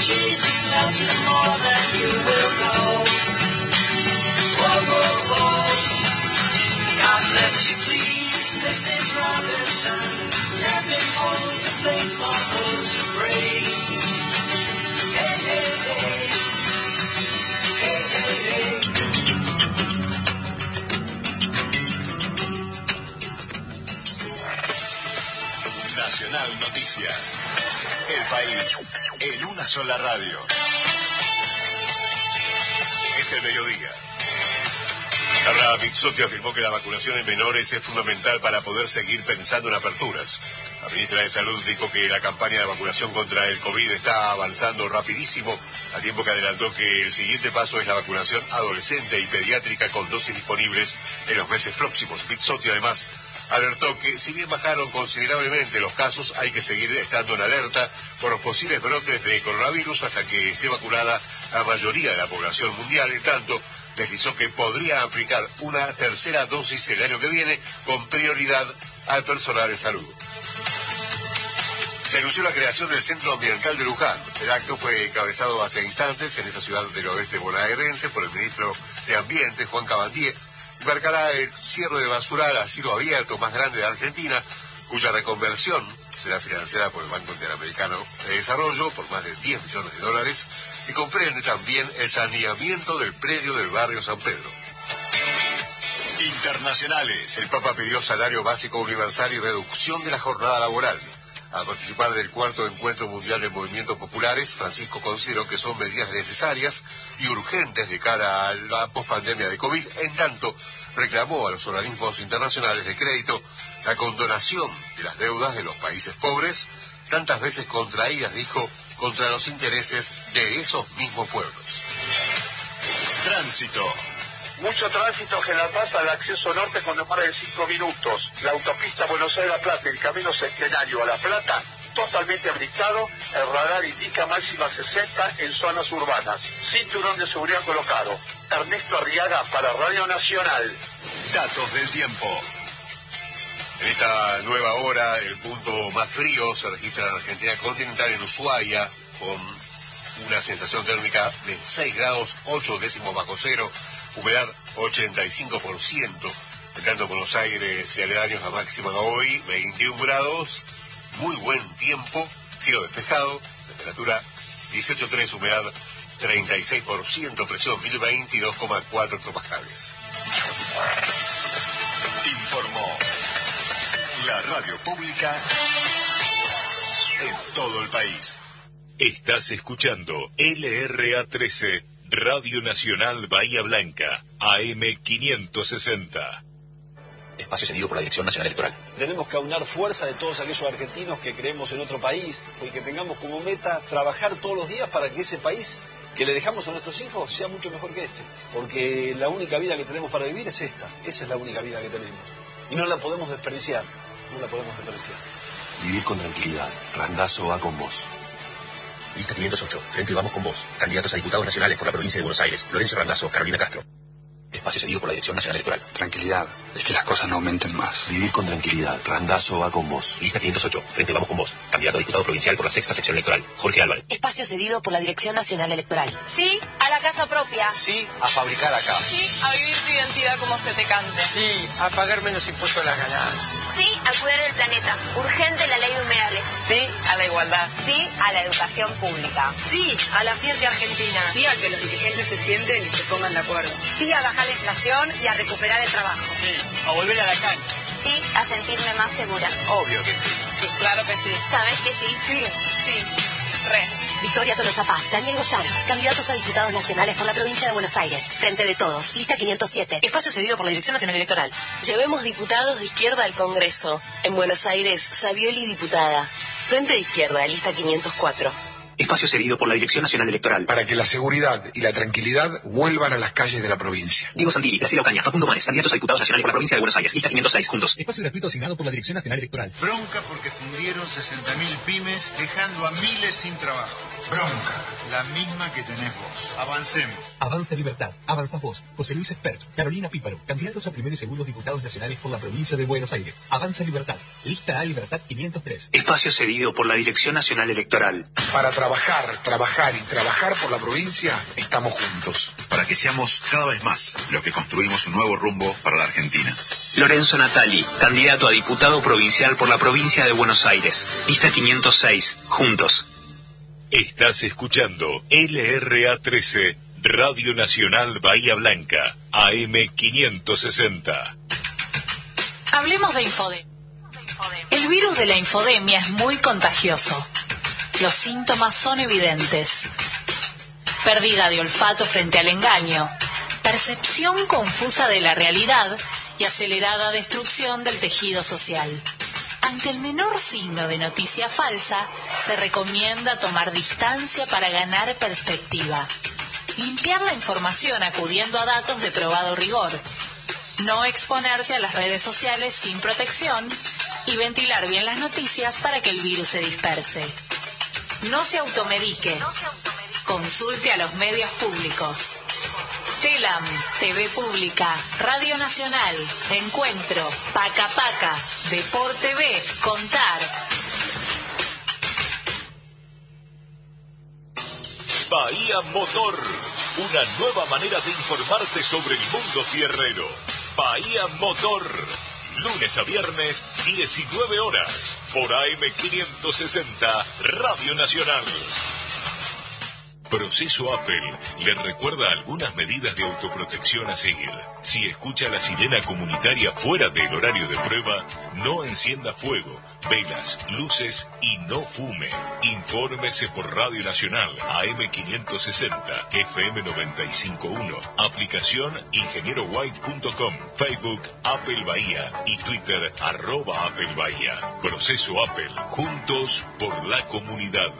Jesus loves you more than you will know. Whoa, whoa, whoa. Nacional Noticias. El país en una sola radio. Es el mediodía. Carla afirmó que la vacunación en menores es fundamental para poder seguir pensando en aperturas. La ministra de Salud dijo que la campaña de vacunación contra el COVID está avanzando rapidísimo, a tiempo que adelantó que el siguiente paso es la vacunación adolescente y pediátrica con dosis disponibles en los meses próximos. Bizzotti además alertó que si bien bajaron considerablemente los casos, hay que seguir estando en alerta por los posibles brotes de coronavirus hasta que esté vacunada la mayoría de la población mundial. En tanto, deslizó que podría aplicar una tercera dosis el año que viene con prioridad al personal de salud. Se anunció la creación del Centro Ambiental de Luján. El acto fue encabezado hace instantes en esa ciudad del oeste bonaerense por el ministro de Ambiente, Juan Cabandier, y marcará el cierre de basural a cielo abierto más grande de Argentina, cuya reconversión será financiada por el Banco Interamericano de Desarrollo por más de 10 millones de dólares y comprende también el saneamiento del predio del barrio San Pedro. Internacionales. El Papa pidió salario básico universal y reducción de la jornada laboral. Al participar del cuarto encuentro mundial de movimientos populares, Francisco consideró que son medidas necesarias y urgentes de cara a la pospandemia de COVID. En tanto, reclamó a los organismos internacionales de crédito la condonación de las deudas de los países pobres, tantas veces contraídas, dijo, contra los intereses de esos mismos pueblos. Tránsito. Mucho tránsito General Paz al acceso norte con demora de 5 minutos. La autopista Buenos Aires-La Plata, el camino centenario a La Plata, totalmente habilitado. El radar indica máxima 60 en zonas urbanas. Cinturón de seguridad colocado. Ernesto Arriaga para Radio Nacional. Datos del tiempo. En esta nueva hora, el punto más frío se registra en la Argentina continental, en Ushuaia, con una sensación térmica de 6 grados, 8 décimos bajo cero, humedad 85%. Tanto Buenos Aires y aledaños la máxima hoy, 21 grados, muy buen tiempo, cielo despejado, temperatura 18.3, humedad 36%, presión 1022,4 hectopascales. Informó la radio pública en todo el país. Estás escuchando LRA 13, Radio Nacional Bahía Blanca, AM 560. Espacio cedido por la Dirección Nacional Electoral. Tenemos que aunar fuerza de todos aquellos argentinos que creemos en otro país y que tengamos como meta trabajar todos los días para que ese país que le dejamos a nuestros hijos sea mucho mejor que este. Porque la única vida que tenemos para vivir es esta. Esa es la única vida que tenemos. Y no la podemos desperdiciar. No la podemos desperdiciar. Vivir con tranquilidad. Randazo va con vos. Lista 508. Frente vamos con vos. Candidatos a diputados nacionales por la provincia de Buenos Aires. Florencio Randazo, Carolina Castro. Espacio cedido por la Dirección Nacional Electoral. Tranquilidad. Es que las cosas no aumenten más. Vivir con tranquilidad. Randazo va con vos. Lista 508. Frente vamos con vos. Candidato a diputado provincial por la sexta sección electoral. Jorge Álvarez. Espacio cedido por la Dirección Nacional Electoral. Sí a la casa propia. Sí a fabricar acá. Sí a vivir tu identidad como se te cante. Sí a pagar menos impuestos a las ganancias. Sí a cuidar el planeta. Urgente la ley de humedales. Sí a la igualdad. Sí a la educación pública. Sí a la ciencia argentina. Sí a que los dirigentes se sienten y se pongan de acuerdo. Sí a bajar la inflación y a recuperar el trabajo. Sí a volver a la cancha. Sí a sentirme más segura. Obvio que sí. Sí, claro que sí. ¿Sabes que sí? Sí, sí. Re. Victoria Tolosa Paz, Daniel Goyán, candidatos a diputados nacionales por la provincia de Buenos Aires. Frente de todos, lista 507. Espacio cedido por la Dirección Nacional Electoral. Llevemos diputados de izquierda al Congreso. En Buenos Aires, Savioli diputada. Frente de izquierda, lista 504. Espacio cedido por la Dirección Nacional Electoral. Para que la seguridad y la tranquilidad vuelvan a las calles de la provincia. Diego Santilli, Graciela Ocaña, Facundo Manes, candidatos a diputados nacionales por la provincia de Buenos Aires. Lista 506, juntos. Espacio gratuito asignado por la Dirección Nacional Electoral. Bronca porque fundieron 60.000 pymes dejando a miles sin trabajo. Bronca, la misma que tenés vos. Avancemos. Avanza Libertad, avanza vos. José Luis Espert, Carolina Píparo, candidatos a primer y segundo diputados nacionales por la provincia de Buenos Aires. Avanza Libertad, lista A Libertad 503. Espacio cedido por la Dirección Nacional Electoral. Para trabajar, trabajar y trabajar por la provincia, estamos juntos. Para que seamos cada vez más los que construimos un nuevo rumbo para la Argentina. Lorenzo Natali, candidato a diputado provincial por la provincia de Buenos Aires. Lista 506, juntos. Estás escuchando LRA 13, Radio Nacional Bahía Blanca, AM 560. Hablemos de Infodem. El virus de la infodemia es muy contagioso. Los síntomas son evidentes. Pérdida de olfato frente al engaño, percepción confusa de la realidad y acelerada destrucción del tejido social. Ante el menor signo de noticia falsa, se recomienda tomar distancia para ganar perspectiva. Limpiar la información acudiendo a datos de probado rigor. No exponerse a las redes sociales sin protección y ventilar bien las noticias para que el virus se disperse. No se automedique. Consulte a los medios públicos. TELAM, TV Pública, Radio Nacional, Encuentro, Paca Paca, Deport TV, Contar. Bahía Motor, una nueva manera de informarte sobre el mundo fierrero. Bahía Motor, lunes a viernes, 19 horas, por AM560, Radio Nacional. Proceso Apple le recuerda algunas medidas de autoprotección a seguir. Si escucha la sirena comunitaria fuera del horario de prueba, no encienda fuego, velas, luces y no fume. Infórmese por Radio Nacional AM560, FM 951, aplicación ingenierowhite.com, Facebook Apple Bahía y Twitter arroba Apple Bahía. Proceso Apple, juntos por la comunidad.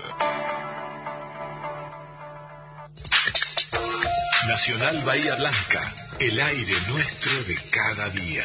Nacional Bahía Blanca, el aire nuestro de cada día.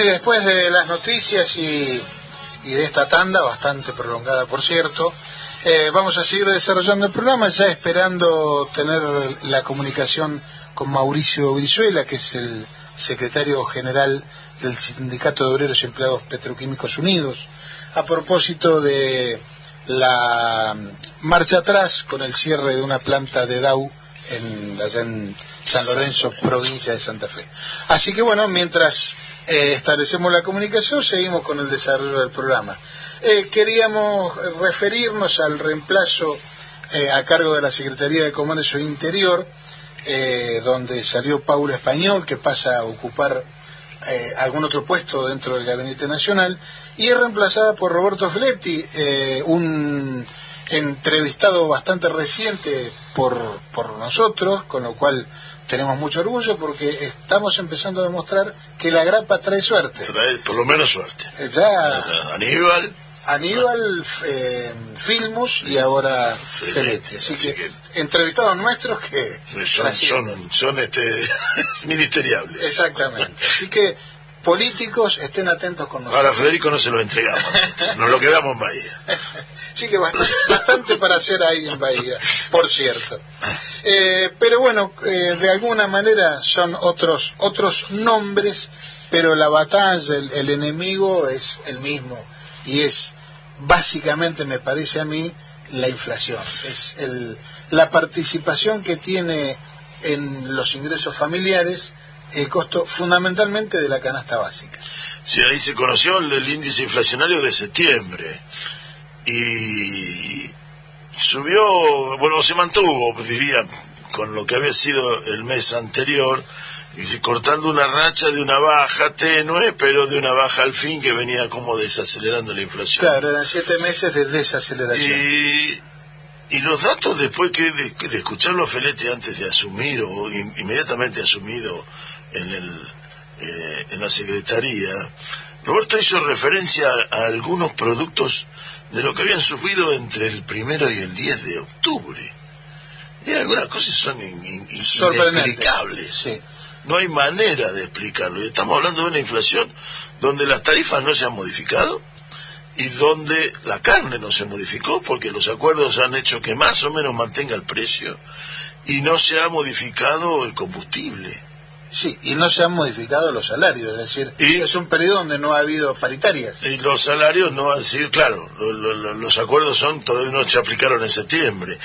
Y después de las noticias y, y de esta tanda, bastante prolongada por cierto, eh, vamos a seguir desarrollando el programa, ya esperando tener la comunicación con Mauricio Brizuela, que es el secretario general del Sindicato de Obreros y Empleados Petroquímicos Unidos, a propósito de la marcha atrás con el cierre de una planta de DAU en, allá en San Lorenzo, provincia de Santa Fe. Así que bueno, mientras eh, establecemos la comunicación, seguimos con el desarrollo del programa. Eh, queríamos referirnos al reemplazo eh, a cargo de la Secretaría de Comercio Interior, donde salió Paula Español, que pasa a ocupar algún otro puesto dentro del Gabinete Nacional, y es reemplazada por Roberto Fletti, un entrevistado bastante reciente por, por nosotros, con lo cual tenemos mucho orgullo porque estamos empezando a demostrar que la grapa trae suerte. Trae por lo menos suerte. Eh, Ya Aníbal, Aníbal, eh, Filmus y ahora Feletti. Así que entrevistados nuestros que... son, son, son este, ministeriables. Exactamente. Así que políticos estén atentos con nosotros. Ahora Federico no se lo entregamos, nos lo quedamos en Bahía. Sí que bastante, para hacer ahí en Bahía, por cierto. Eh, pero bueno, eh, de alguna manera son otros otros nombres, pero la batalla, el, el enemigo es el mismo y es básicamente, me parece a mí, la inflación. Es el, la participación que tiene en los ingresos familiares el costo fundamentalmente de la canasta básica. Sí, ahí se conoció el índice inflacionario de septiembre y subió, bueno, se mantuvo, pues, diría, con lo que había sido el mes anterior, y cortando una racha de una baja tenue, pero de una baja al fin que venía como desacelerando la inflación. Claro, eran siete meses de desaceleración. Y, y los datos después que de, de escucharlo a Feletti antes de asumir o in- inmediatamente asumido en, el, eh, en la Secretaría, Roberto hizo referencia a, a algunos productos de lo que habían sufrido entre el primero y el 10 de octubre. Y algunas cosas son in- in- inexplicables. Sí. No hay manera de explicarlo. Y estamos hablando de una inflación donde las tarifas no se han modificado y donde la carne no se modificó porque los acuerdos han hecho que más o menos mantenga el precio y no se ha modificado el combustible. Sí, y no se han modificado los salarios, es decir, es un periodo donde no ha habido paritarias. Y los salarios no han sido, claro, lo- lo- lo- los acuerdos son, todavía no se aplicaron en septiembre,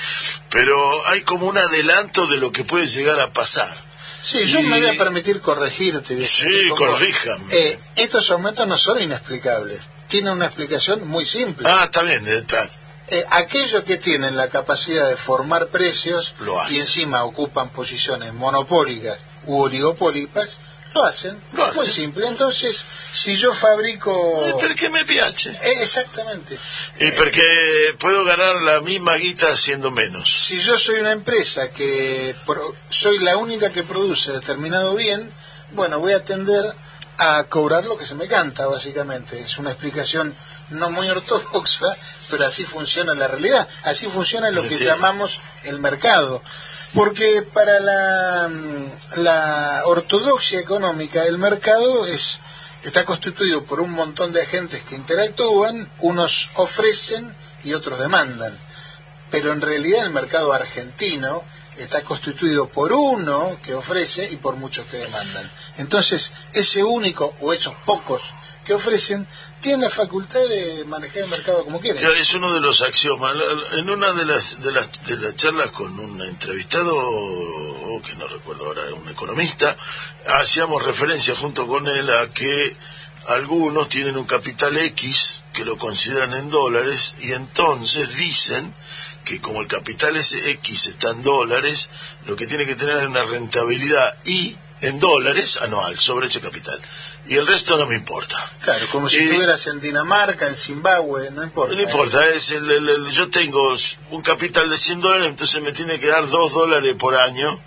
pero hay como un adelanto de lo que puede llegar a pasar. Sí, yo Y- me voy a permitir corregirte. Sí, corríjame. Eh, estos aumentos no son inexplicables, tienen una explicación muy simple. Ah, está bien, está. Eh, aquellos que tienen la capacidad de formar precios Lo y encima ocupan posiciones monopólicas u oligopólicas, lo hacen. Lo hacen. Muy simple. Entonces, si yo fabrico... Eh, ¿Pero qué me piace? Eh, exactamente. Y porque puedo ganar la misma guita haciendo menos. Si yo soy una empresa que pro- soy la única que produce determinado bien, bueno, voy a tender a cobrar lo que se me canta, básicamente. Es una explicación no muy ortodoxa, pero así funciona la realidad. Así funciona lo que Entiendo. llamamos el mercado. Porque para la, mm, la ortodoxia económica, el mercado es está constituido por un montón de agentes que interactúan, unos ofrecen y otros demandan pero en realidad el mercado argentino está constituido por uno que ofrece y por muchos que demandan. Entonces, ese único o esos pocos que ofrecen tienen la facultad de manejar el mercado como quieren. Ya, Es uno de los axiomas. En una de las, de las, de las charlas con un entrevistado, oh, que no recuerdo ahora, un economista, hacíamos referencia junto con él a que algunos tienen un capital X que lo consideran en dólares y entonces dicen que como el capital ese X está en dólares, lo que tiene que tener es una rentabilidad Y en dólares anual sobre ese capital. Y el resto no me importa. Claro, como si estuvieras en Dinamarca, en Zimbabue, no importa. No importa, es el, el- el- yo tengo un capital de 100 dólares, entonces me tiene que dar 2 dólares por año.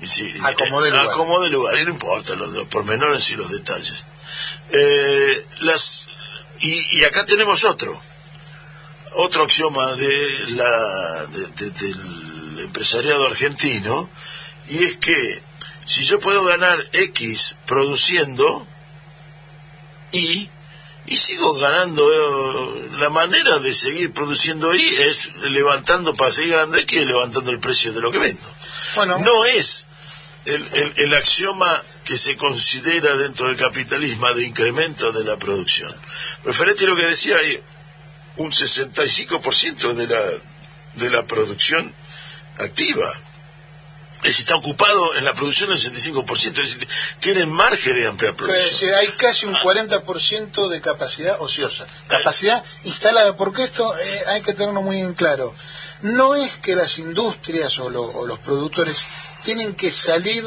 Y si, Acomode lugar. acomode lugar, y no importa los, los pormenores y los detalles. Eh, las, y, y acá tenemos otro, otro axioma de la, de- de- del empresariado argentino, y es que si yo puedo ganar X produciendo, y y sigo ganando eh, la manera de seguir produciendo y es levantando para seguir ganando X y levantando el precio de lo que vendo. Bueno, no es el, el- el axioma que se considera dentro del capitalismo de incremento de la producción. Referente a lo que decía hay un 65% de la de la producción activa está ocupado en la producción el 65%, es decir, tienen margen de ampliar Es producción. decir, hay casi un 40% de capacidad ociosa, capacidad instalada, porque esto eh, hay que tenerlo muy en claro. No es que las industrias o, lo- o los productores tienen que salir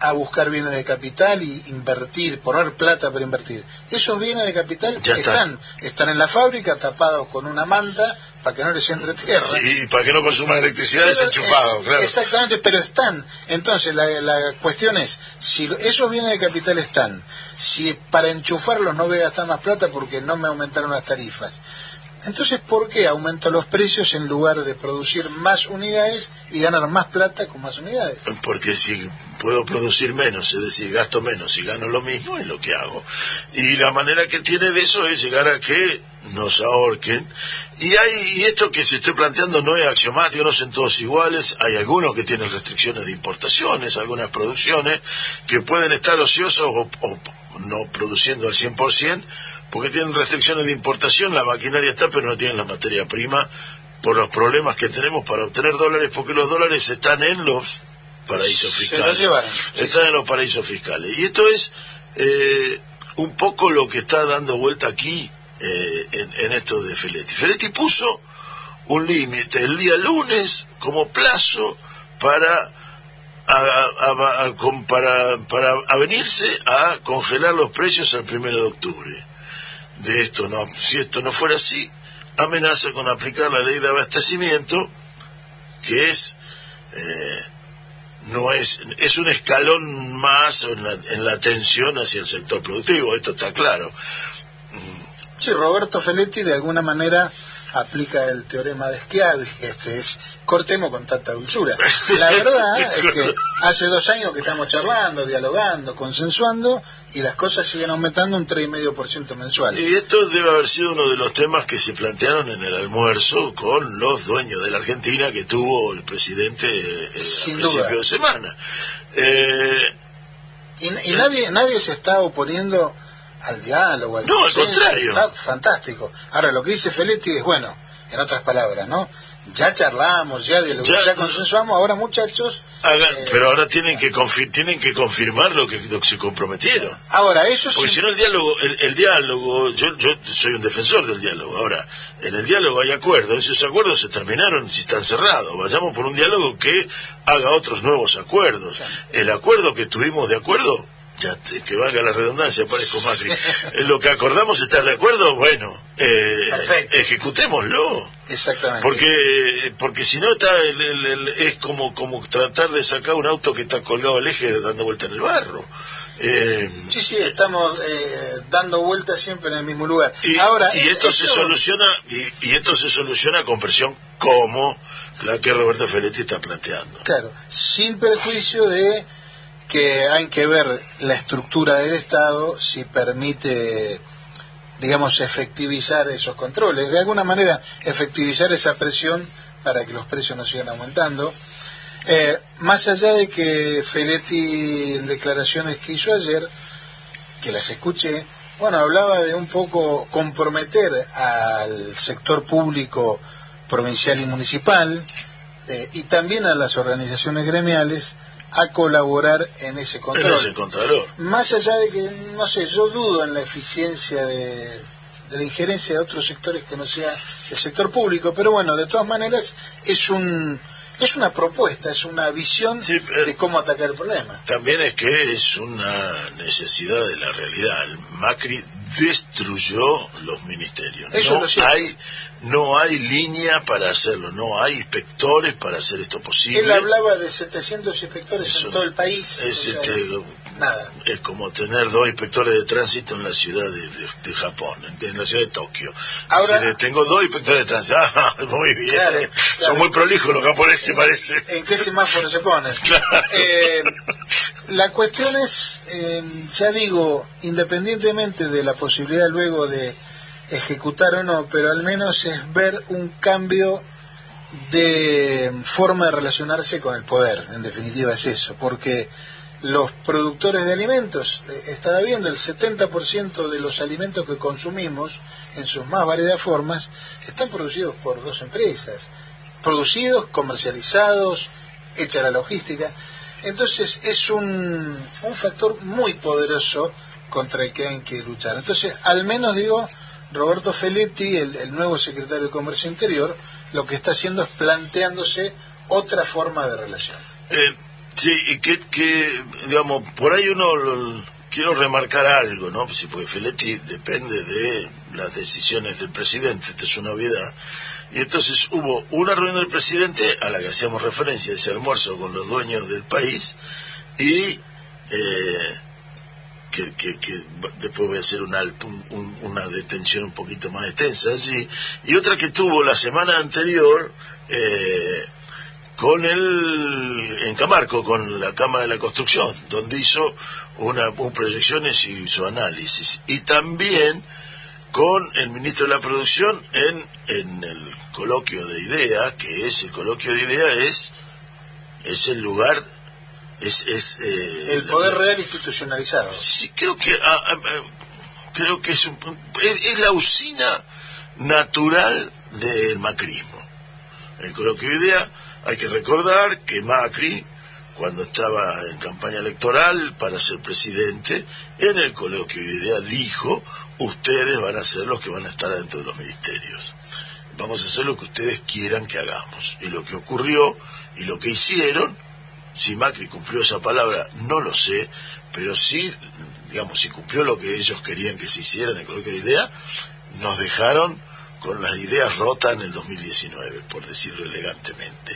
a buscar bienes de capital y invertir, poner plata para invertir. Esos bienes de capital Ya está. están, están en la fábrica tapados con una manta para que no les entre tierra. Sí, y para que no consuman electricidad desenchufado, claro. Exactamente, pero están. Entonces, la, la cuestión es, si esos bienes de capital están, si para enchufarlos no voy a gastar más plata porque no me aumentaron las tarifas, entonces, ¿por qué aumento los precios en lugar de producir más unidades y ganar más plata con más unidades? Porque si puedo producir menos, es decir, gasto menos y gano lo mismo, es lo que hago. Y la manera que tiene de eso es llegar a que nos ahorquen. Y hay y esto que se estoy planteando no es axiomático, no son todos iguales. Hay algunos que tienen restricciones de importaciones, algunas producciones que pueden estar ociosos o, o no produciendo al 100%, porque tienen restricciones de importación, la maquinaria está, pero no tienen la materia prima por los problemas que tenemos para obtener dólares, porque los dólares están en los paraísos fiscales. Están en los paraísos fiscales. Y esto es eh, un poco lo que está dando vuelta aquí eh, en, en esto de Feletti. Feletti puso un límite el día lunes como plazo para a, a- para, para avenirse a congelar los precios al primero de octubre. De esto no, si esto no fuera así, amenaza con aplicar la ley de abastecimiento, que es eh, no es es un escalón más en la, en la tensión hacia el sector productivo, esto está claro. Sí, Roberto Feletti de alguna manera aplica el teorema de Schiavi, este es cortemos con tanta dulzura. La verdad es que hace dos años que estamos charlando, dialogando, consensuando y las cosas siguen aumentando un 3,5% mensual. Y esto debe haber sido uno de los temas que se plantearon en el almuerzo con los dueños de la Argentina que tuvo el presidente eh, a Sin principio duda. de semana. Eh, Y, y nadie nadie se está oponiendo al diálogo, al No, al contrario. Está fantástico. Ahora, lo que dice Feletti es, bueno, en otras palabras, ¿no? Ya charlamos, ya dialogamos, Ya- ya, consensuamos, ahora muchachos, hagan- Eh, pero ahora tienen que tienen que confirmar lo que, lo que se comprometieron. ahora eso Porque sí, si no el diálogo, el, el diálogo, yo, yo soy un defensor del diálogo. Ahora, en el diálogo hay acuerdos, esos acuerdos se terminaron si están cerrados. Vayamos por un diálogo que haga otros nuevos acuerdos. El acuerdo que tuvimos de acuerdo, que valga la redundancia, parezco Macri. En lo que acordamos estar de acuerdo, bueno, eh, ejecutémoslo. exactamente. Porque porque si no está el- el- el- es como como tratar de sacar un auto que está colgado al eje dando vuelta en el barro. Eh, Sí, sí, estamos eh, dando vueltas siempre en el mismo lugar. y, Ahora, y es- esto se eso- soluciona y, y esto se soluciona con presión como la que Roberto Feletti está planteando. Claro, sin perjuicio de que hay que ver la estructura del Estado si permite, digamos, efectivizar esos controles. De alguna manera, efectivizar esa presión para que los precios no sigan aumentando. Eh, más allá de que Feletti, en declaraciones que hizo ayer, que las escuché, bueno, hablaba de un poco comprometer al sector público provincial y municipal eh, y también a las organizaciones gremiales a colaborar en ese control. es el contralor. Más allá de que, no sé, yo dudo en la eficiencia de, de la injerencia de otros sectores que no sea el sector público, pero bueno, de todas maneras es un es una propuesta, es una visión eh, de cómo atacar el problema. También es que es una necesidad de la realidad. El Macri destruyó los ministerios. Eso no hay no hay línea para hacerlo, no hay inspectores para hacer esto posible. Él hablaba de 700 inspectores Eso en todo el país. es, este, nada. es como tener dos inspectores de tránsito en la ciudad de, de- de Japón, en, la ciudad de Tokio. Ahora- decir, tengo dos inspectores de tránsito. Ah, muy bien. Claro, claro. Son muy prolijos los japoneses, parece. ¿En qué semáforo se pone? Eh, la cuestión es, eh, ya digo, independientemente de la posibilidad luego de ejecutar o no, pero al menos es ver un cambio de forma de relacionarse con el poder, en definitiva es eso, porque los productores de alimentos, eh, estaba viendo, el 70% de los alimentos que consumimos, en sus más variadas formas, están producidos por dos empresas, producidos, comercializados, hecha la logística. Entonces es un, un factor muy poderoso contra el que hay que luchar. Entonces, al menos digo, Roberto Feletti, el, nuevo secretario de Comercio Interior, lo que está haciendo es planteándose otra forma de relación. Eh, sí, y que, que, digamos, por ahí uno lo- quiero remarcar algo, ¿no? Sí, porque Feletti depende de las decisiones del presidente, esto es una obviedad. Y entonces hubo una reunión del presidente a la que hacíamos referencia, ese almuerzo con los dueños del país, y eh, que, que- después voy a hacer un alto, un- un- una detención un poquito más extensa, así, y otra que tuvo la semana anterior, eh, con el en Camarco, con la Cámara de la Construcción, donde hizo una, un proyecciones y su análisis. Y también con el ministro de la Producción en, en el coloquio de idea, que es el coloquio de idea es, es el lugar, es, es eh, El poder real institucionalizado. Sí, creo que ah, ah, ah, creo que es, un- es, es la usina natural del macrismo. El coloquio de idea, hay que recordar que Macri, cuando estaba en campaña electoral para ser presidente, en el coloquio de idea dijo, ustedes van a ser los que van a estar dentro de los ministerios. Vamos a hacer lo que ustedes quieran que hagamos. Y lo que ocurrió y lo que hicieron, si Macri cumplió esa palabra, no lo sé, pero sí, digamos, si cumplió lo que ellos querían que se hiciera en el de idea, nos dejaron con las ideas rotas en el 2019, por decirlo elegantemente.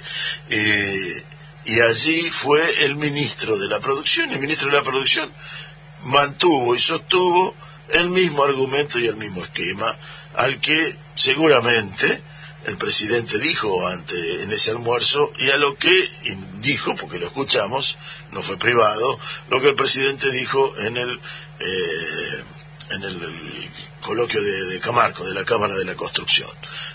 Eh, y allí fue el ministro de la producción, el ministro de la producción mantuvo y sostuvo el mismo argumento y el mismo esquema al que seguramente el presidente dijo ante en ese almuerzo y a lo que dijo porque lo escuchamos no fue privado lo que el presidente dijo en el eh, en el, coloquio de, de Camarco de la Cámara de la Construcción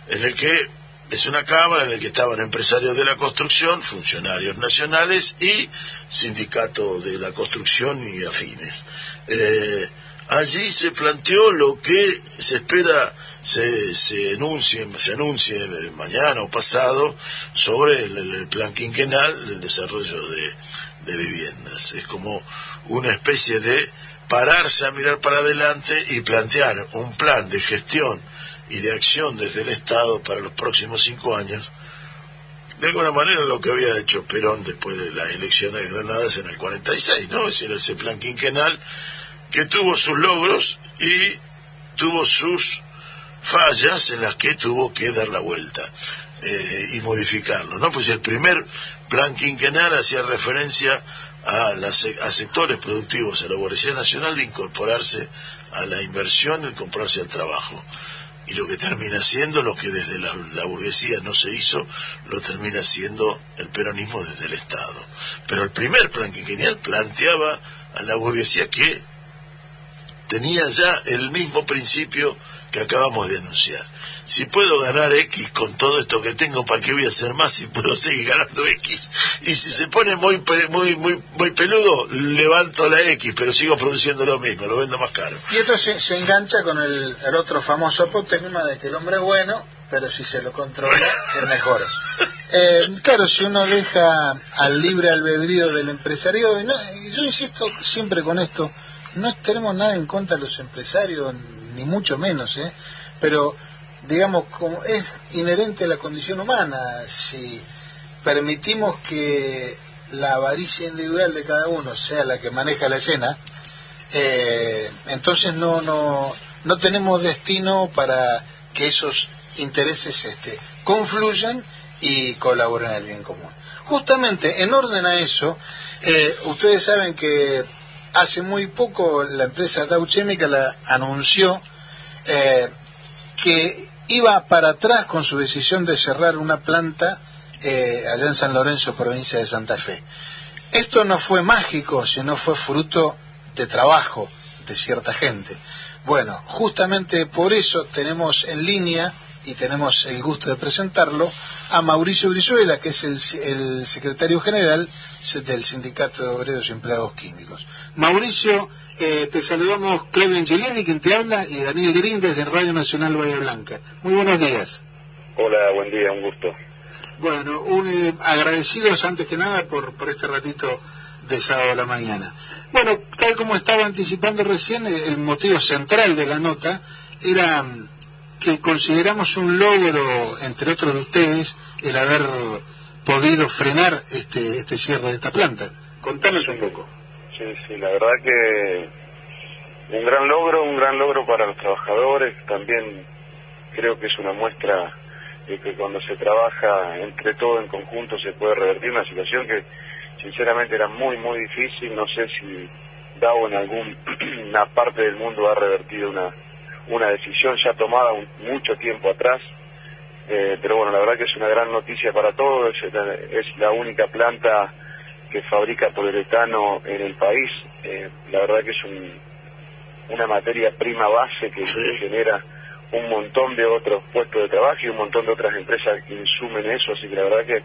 en el que es una cámara en la que estaban empresarios de la construcción, funcionarios nacionales y sindicato de la construcción y afines. Eh, allí se planteó lo que se espera se, se anuncie, se anuncie mañana o pasado sobre el, plan quinquenal del desarrollo de, de viviendas. Es como una especie de pararse a mirar para adelante y plantear un plan de gestión y de acción desde el Estado para los próximos cinco años, de alguna manera lo que había hecho Perón después de las elecciones granadas en el 46, ¿no? Es decir, ese plan quinquenal que tuvo sus logros y tuvo sus fallas en las que tuvo que dar la vuelta eh, y modificarlo, ¿no? Pues el primer plan quinquenal hacía referencia a, las, a sectores productivos, a la burguesía nacional, de incorporarse a la inversión y incorporarse al trabajo y lo que termina siendo lo que desde la, la, burguesía no se hizo, lo termina siendo el peronismo desde el Estado. Pero el primer plan quinquenal planteaba a la burguesía que tenía ya el mismo principio que acabamos de anunciar. Si puedo ganar X con todo esto que tengo, ¿para qué voy a hacer más si puedo seguir ganando X? Y si se pone muy muy muy muy peludo, levanto la X, pero sigo produciendo lo mismo, lo vendo más caro. Y esto se, se engancha con el, el otro famoso apotegma de que el hombre es bueno, pero si se lo controla, es mejor. Eh, claro, si uno deja al libre albedrío del empresariado, y, no, y yo insisto siempre con esto, no tenemos nada en contra de los empresarios, ni mucho menos, ¿eh? pero digamos, como es inherente a la condición humana, si permitimos que la avaricia individual de cada uno sea la que maneja la escena, eh, entonces no, no, no tenemos destino para que esos intereses este, confluyan y colaboren en el bien común. Justamente en orden a eso, eh, ustedes saben que hace muy poco la empresa Dow Chemical anunció eh, que iba para atrás con su decisión de cerrar una planta eh, allá en San Lorenzo, provincia de Santa Fe. Esto no fue mágico, sino fue fruto de trabajo de cierta gente. Bueno, justamente por eso tenemos en línea y tenemos el gusto de presentarlo a Mauricio Brizuela, que es el, el secretario general del Sindicato de Obreros y Empleados Químicos. Mauricio, eh, te saludamos Claudio Angelini, quien te habla, y Daniel Green desde Radio Nacional Bahía Blanca. Muy buenos días. Hola, buen día, un gusto. Bueno, un, eh, agradecidos antes que nada por, por este ratito de sábado a la mañana. Bueno, tal como estaba anticipando recién, eh, el motivo central de la nota era mm, que consideramos un logro, entre otros de ustedes, el haber podido frenar este, este cierre de esta planta. Contanos un poco. Sí, sí, la verdad que un gran logro, un gran logro para los trabajadores. También creo que es una muestra de que cuando se trabaja entre todo en conjunto se puede revertir una situación que sinceramente era muy, muy difícil. No sé si DAO en alguna parte del mundo ha revertido una, una decisión ya tomada un- mucho tiempo atrás. Eh, pero bueno, la verdad que es una gran noticia para todos. Es es la única planta que fabrica poliuretano en el país. Eh, la verdad que es un, una materia prima base que, que genera un montón de otros puestos de trabajo y un montón de otras empresas que insumen eso. Así que la verdad que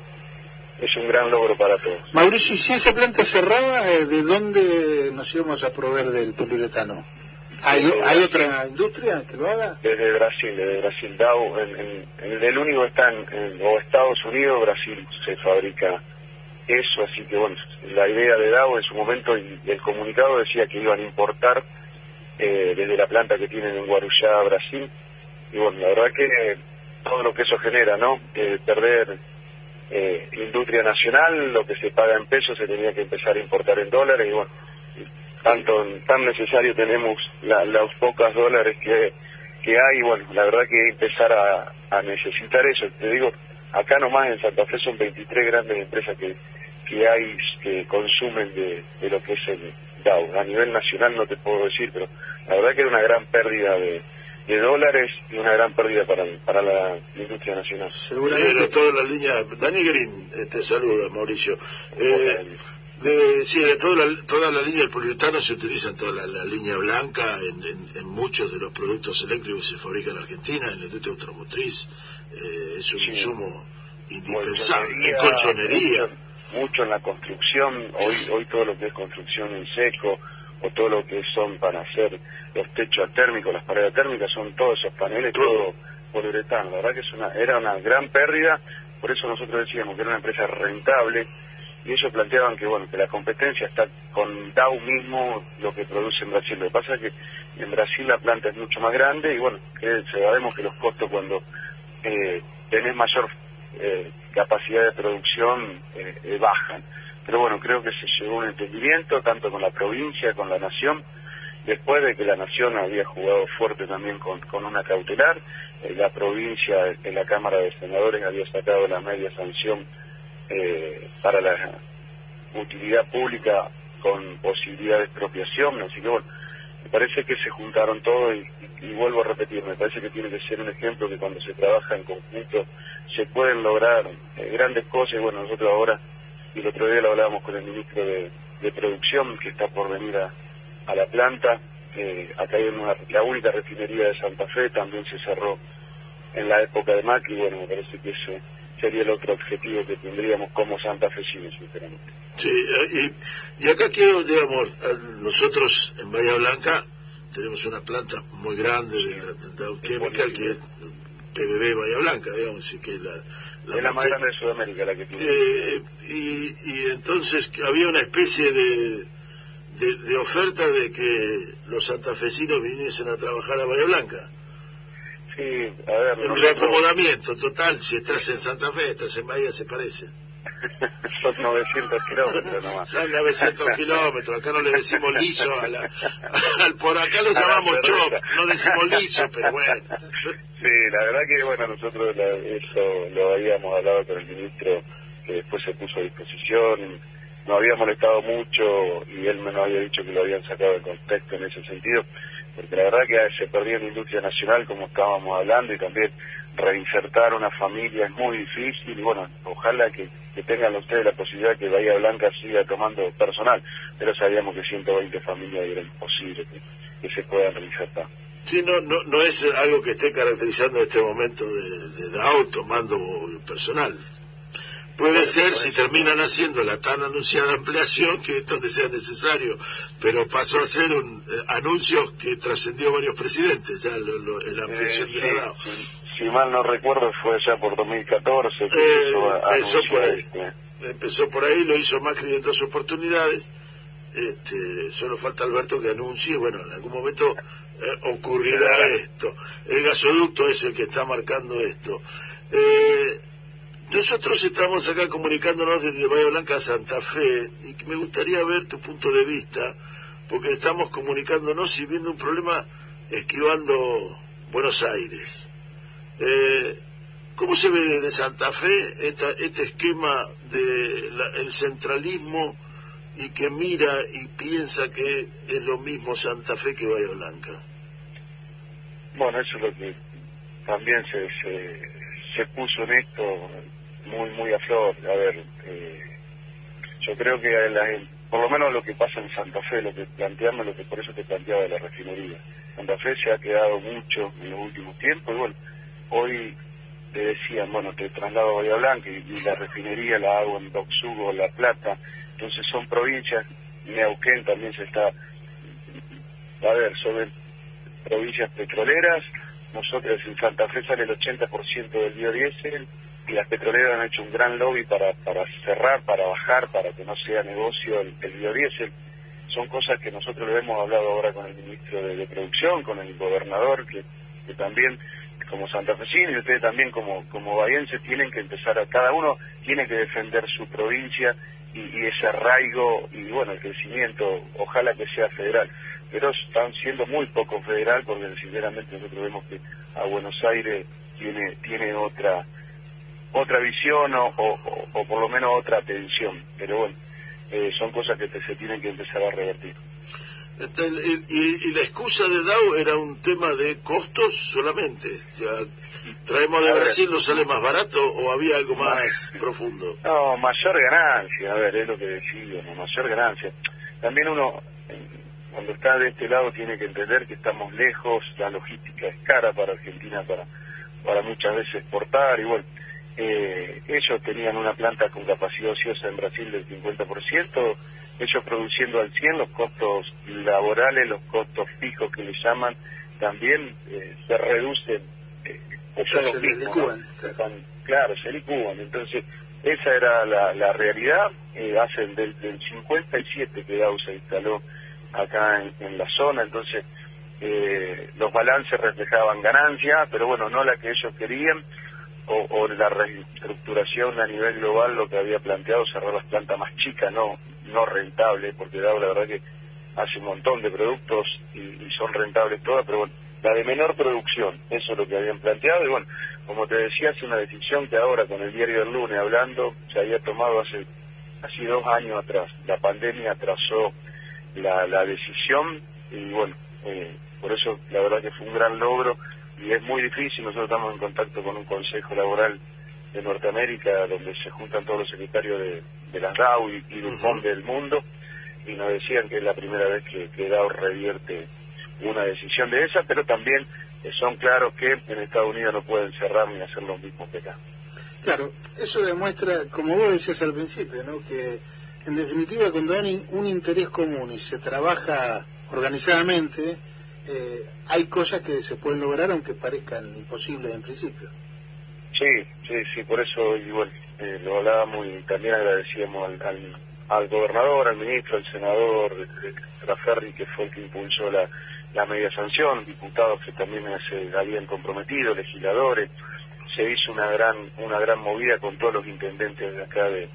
es un gran logro para todos. Mauricio, y si esa planta cerraba, eh, ¿de dónde nos íbamos a proveer del poliuretano? ¿Hay, ¿hay otra industria que lo haga? Desde Brasil, desde Brasil Dow, en, en- en el único está en, en- o Estados Unidos, Brasil se fabrica eso, así que bueno, la idea de Dow en su momento y el comunicado decía que iban a importar eh, desde la planta que tienen en Guarujá, Brasil, y bueno, la verdad que todo lo que eso genera, ¿no? Eh, perder industria nacional, lo que se paga en pesos se tenía que empezar a importar en dólares y bueno, tanto tan necesario tenemos la- los pocos dólares que, que hay, bueno, la verdad que empezar a necesitar eso, te digo, acá nomás en Santa Fe son 23 grandes empresas que, que hay que consumen de, de lo que es el DAO. A nivel nacional no te puedo decir, pero la verdad que era una gran pérdida de, de dólares y una gran pérdida para, para la industria nacional. Sí, era toda la línea. Daniel Green te saluda, Mauricio. Eh, de, sí, de toda la, toda la línea del poliuretano se utiliza en toda la, la línea blanca, en, en- en muchos de los productos eléctricos que se fabrican en Argentina, en la industria automotriz. Eh, es un insumo indispensable. En colchonería. Mucho, mucho en la construcción, hoy, hoy todo lo que es construcción en seco, o todo lo que son para hacer los techos térmicos, las paredes térmicas, son todos esos paneles, todo poliuretano. La verdad que es una, era una gran pérdida, por eso nosotros decíamos que era una empresa rentable, y ellos planteaban que bueno que la competencia está con Dow mismo lo que produce en Brasil. Lo que pasa es que en Brasil la planta es mucho más grande y bueno, que sabemos que los costos cuando eh, tenés mayor eh, capacidad de producción eh, eh, bajan. Pero bueno, creo que se llegó a un entendimiento tanto con la provincia, con la nación, después de que la nación había jugado fuerte también con, con una cautelar, eh, la provincia en la Cámara de Senadores había sacado la media sanción eh, para la utilidad pública con posibilidad de expropiación, así que bueno, me parece que se juntaron todos y, y- vuelvo a repetir, me parece que tiene que ser un ejemplo que cuando se trabaja en conjunto se pueden lograr eh, grandes cosas y bueno, nosotros ahora, el otro día lo hablábamos con el ministro de, Producción que está por venir a, la planta, eh, acá hay una, la única refinería de Santa Fe, también se cerró en la época de Macri, y bueno, me parece que ese sería el otro objetivo que tendríamos como santafesinos, sinceramente. Sí, eh, y, y acá quiero, digamos, nosotros en Bahía Blanca tenemos una planta muy grande de la de Chemical que es PBB Bahía Blanca, digamos, así que la, es la más grande de Sudamérica la que tiene. Eh, y, y entonces había una especie de, de, de oferta de que los santafesinos viniesen a trabajar a Bahía Blanca. Sí, a ver, El nosotros- reacomodamiento total, si estás en Santa Fe, estás en Bahía, se parece. Son 900 kilómetros nomás. Son 900 kilómetros, acá no le decimos liso, a la- al por acá lo llamamos chop, no decimos liso, pero bueno. Sí, la verdad que bueno, nosotros la- eso lo habíamos hablado con el ministro, que después se puso a disposición, nos había molestado mucho y él me nos había dicho que lo habían sacado de contexto en ese sentido, porque la verdad que se perdió la industria nacional como estábamos hablando y también reinsertar una familia es muy difícil bueno, ojalá que, que tengan ustedes la posibilidad que Bahía Blanca siga tomando personal, pero sabíamos que 120 familias era imposible que, que se puedan reinsertar. Sí, no, no, no es algo que esté caracterizando este momento de, de DAO tomando personal. Puede ser si terminan haciendo la tan anunciada ampliación que esto no sea necesario, pero pasó a ser un eh, anuncio que trascendió varios presidentes, ya lo- lo- la ampliación de la DAO. sí, si mal no recuerdo fue ya por 2014 que Eh, empezó por ahí. este, Empezó por ahí, lo hizo Macri en dos oportunidades. Este, solo falta Alberto que anuncie, bueno, en algún momento eh, ocurrirá esto. El gasoducto es el que está marcando esto. Eh, nosotros estamos acá comunicándonos desde Bahía Blanca a Santa Fe y me gustaría ver tu punto de vista, porque estamos comunicándonos y viendo un problema esquivando Buenos Aires. Eh, ¿Cómo se ve desde Santa Fe esta- este esquema del centralismo y que mira y piensa que es lo mismo Santa Fe que Bahía Blanca? Bueno, eso es lo que también se, se, se puso en esto muy, muy a flor. A ver, eh, yo creo que la- por lo menos lo que pasa en Santa Fe, lo que planteamos, lo que por eso te planteaba de la refinería. Santa Fe se ha quedado mucho en los últimos tiempos y bueno, hoy te decían, bueno, te traslado a Bahía Blanca y, la refinería la hago en Doxugo, La Plata, entonces son provincias, Neuquén también se está, a ver, sobre provincias petroleras, nosotros en Santa Fe sale el 80% del biodiesel y las petroleras han hecho un gran lobby para, para cerrar, para bajar, para que no sea negocio el, el biodiesel. Son cosas que nosotros le hemos hablado ahora con el ministro de, de Producción, con el gobernador, que, que también como santafesino y ustedes también como, como bahienses tienen que empezar a, cada uno tiene que defender su provincia y, ese arraigo y bueno, el crecimiento, ojalá que sea federal. Pero están siendo muy poco federal porque sinceramente nosotros vemos que a Buenos Aires tiene, tiene otra otra visión o, o- por lo menos otra atención. Pero bueno, eh, son cosas que se tienen que empezar a revertir. Este, y, y la excusa de DAO era un tema de costos solamente. Ya, ¿Traemos de A ver. Brasil no sale más barato o había algo más profundo? No, mayor ganancia, a ver, es lo que decíamos, mayor ganancia. También uno, cuando está de este lado, tiene que entender que estamos lejos, la logística es cara para Argentina para, para muchas veces exportar, y bueno, eh, ellos tenían una planta con capacidad ociosa en Brasil del 50%, ellos produciendo al 100, los costos laborales, los costos fijos que le llaman, también eh, se reducen, eh, o son Se los mismos, ¿no? Están- claro, se licúan. Entonces, esa era la, la realidad. Eh, hace del, del 57 que Dow se instaló acá en, en la zona, entonces eh, los balances reflejaban ganancia, pero bueno, no la que ellos querían, o, o la reestructuración a nivel global, lo que había planteado, cerrar las plantas más chicas, no, no rentables, porque Dow la verdad que hace un montón de productos y, son rentables todas, pero bueno, la de menor producción, eso es lo que habían planteado, y bueno, como te decía, es una decisión que ahora con el diario del lunes hablando, se había tomado hace casi dos años atrás. La pandemia atrasó la, la decisión y bueno, eh, por eso la verdad que fue un gran logro y es muy difícil. Nosotros estamos en contacto con un consejo laboral de Norteamérica donde se juntan todos los secretarios de, de las DAO y, y del FOM del mundo y nos decían que es la primera vez que, que DAO revierte una decisión de esa, pero también eh, son claros que en Estados Unidos no pueden cerrar ni hacer lo mismo que acá. Claro, eso demuestra, como vos decías al principio, ¿no? que en definitiva cuando hay un interés común y se trabaja organizadamente, eh, hay cosas que se pueden lograr aunque parezcan imposibles en principio. Sí, sí, sí, por eso igual eh, lo hablábamos y también agradecíamos al, al, al gobernador, al ministro, al senador eh, Traferri, que fue el que impulsó la, la media sanción, diputados que también se habían comprometido, legisladores, se hizo una gran una gran movida con todos los intendentes de acá de,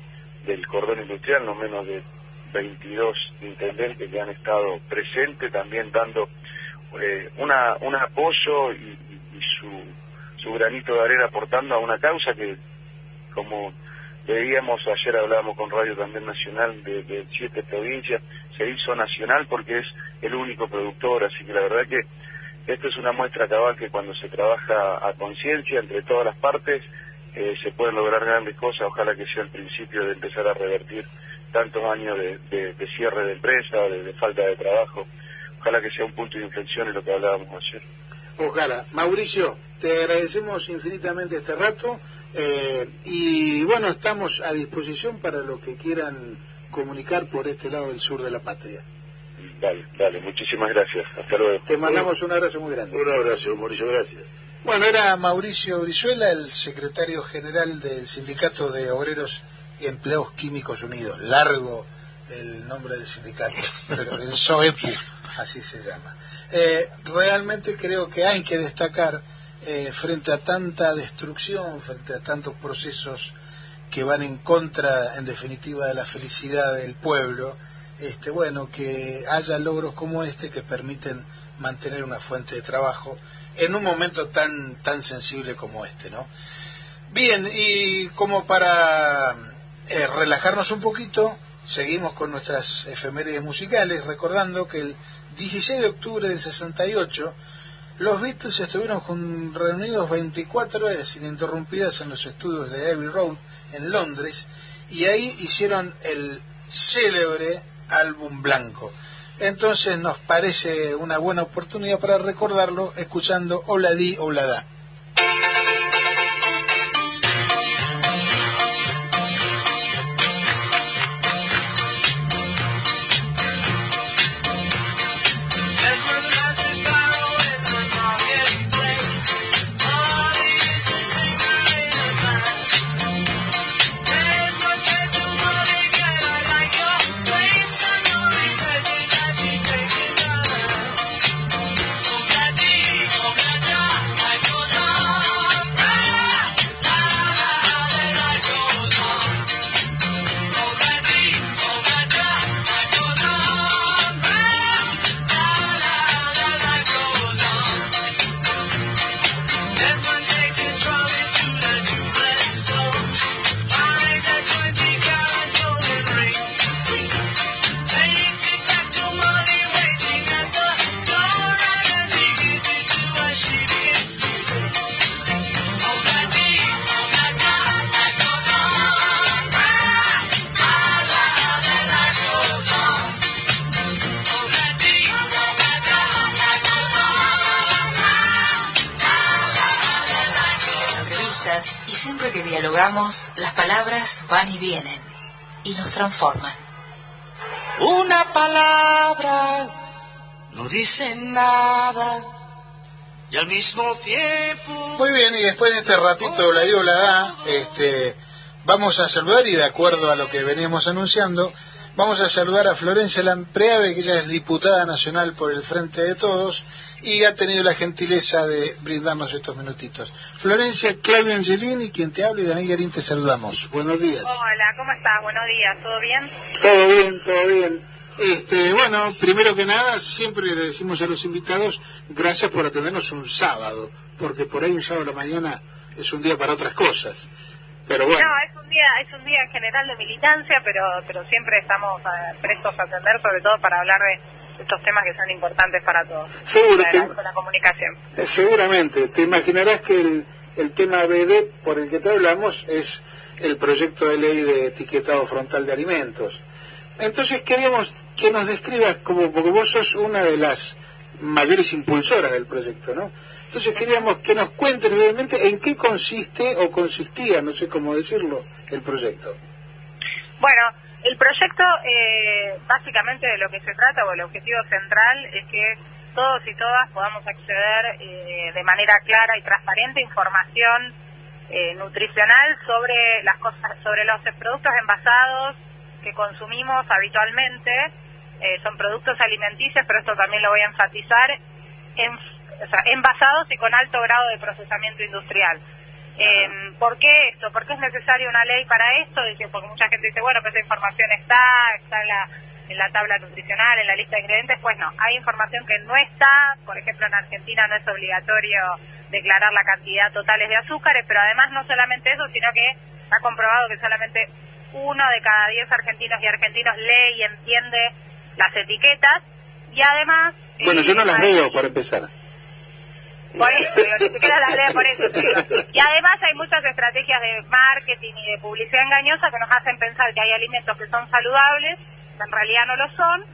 del cordón industrial, no menos de 22 intendentes que han estado presentes, también dando eh, una, un apoyo y su, su granito de arena aportando a una causa que, como veíamos, ayer hablábamos con Radio también Nacional de, siete provincias, se hizo nacional porque es el único productor, así que la verdad que esto es una muestra cabal que cuando se trabaja a conciencia entre todas las partes, eh, se pueden lograr grandes cosas, ojalá que sea el principio de empezar a revertir tantos años de, de- de cierre de empresa, de, de falta de trabajo, ojalá que sea un punto de inflexión en lo que hablábamos ayer. Ojalá. Mauricio, te agradecemos infinitamente este rato eh, y bueno, estamos a disposición para lo que quieran comunicar por este lado del sur de la patria. Dale, dale, muchísimas gracias, hasta luego. Te mandamos un abrazo muy grande. Un abrazo, Mauricio, gracias. Bueno, era Mauricio Brizuela, el secretario general del Sindicato de Obreros y Empleados Químicos Unidos. Largo el nombre del sindicato, pero el SOEPU, así se llama. Eh, realmente creo que hay que destacar, eh, frente a tanta destrucción, frente a tantos procesos que van en contra, en definitiva, de la felicidad del pueblo, este, bueno, que haya logros como este que permiten mantener una fuente de trabajo en un momento tan tan sensible como este, ¿no? Bien, y como para eh, relajarnos un poquito, seguimos con nuestras efemérides musicales, recordando que el 16 de octubre del 68 los Beatles estuvieron reunidos 24 horas ininterrumpidas en los estudios de Abbey Road en Londres y ahí hicieron el célebre álbum blanco. Entonces nos parece una buena oportunidad para recordarlo escuchando Hola Di, las palabras van y vienen y nos transforman. Una palabra no dice nada y al mismo tiempo... Muy bien, y después de este ratito la dio la da, este, vamos a saludar y de acuerdo a lo que veníamos anunciando, vamos a saludar a Florencia Lampreave, que ella es diputada nacional por el Frente de Todos y ha tenido la gentileza de brindarnos estos minutitos. Florencia, Claudio Angelini, quien te habla y Daniel Garín te saludamos. Buenos días. Hola, ¿cómo estás? Buenos días, ¿todo bien? Todo bien, todo bien. Este, bueno, primero que nada, siempre le decimos a los invitados, gracias por atendernos un sábado, porque por ahí un sábado a la mañana es un día para otras cosas. Pero bueno, No, es un día, es un día en general de militancia, pero, pero siempre estamos eh, prestos a atender, sobre todo para hablar de estos temas que son importantes para todos. Seguro Para que- la- la comunicación. eh, seguramente, te imaginarás que el, el tema BD por el que te hablamos es el proyecto de ley de etiquetado frontal de alimentos. Entonces queríamos que nos describas, como porque vos sos una de las mayores impulsoras del proyecto, ¿no? Entonces queríamos que nos cuentes brevemente en qué consiste o consistía, no sé cómo decirlo, el proyecto. Bueno, el proyecto eh, básicamente de lo que se trata o el objetivo central es que todos y todas podamos acceder eh, de manera clara y transparente información eh, nutricional sobre las cosas, sobre los productos envasados que consumimos habitualmente. Son productos alimenticios, pero esto también lo voy a enfatizar, en, o sea, envasados y con alto grado de procesamiento industrial. Eh, ¿Por qué esto? ¿Por qué es necesaria una ley para esto? Dice, porque mucha gente dice, bueno, pues esa información está, está en la, en la tabla nutricional, en la lista de ingredientes. Pues no, hay información que no está. Por ejemplo, en Argentina no es obligatorio declarar la cantidad totales de azúcares, pero además no solamente eso, sino que está comprobado que solamente uno de cada diez argentinos y argentinos lee y entiende las etiquetas. Y además... Bueno, eh, yo no las leo para empezar. Por eso, digo, ni siquiera las leo por eso. digo. Y además hay muchas estrategias de marketing y de publicidad engañosa que nos hacen pensar que hay alimentos que son saludables, que en realidad no lo son,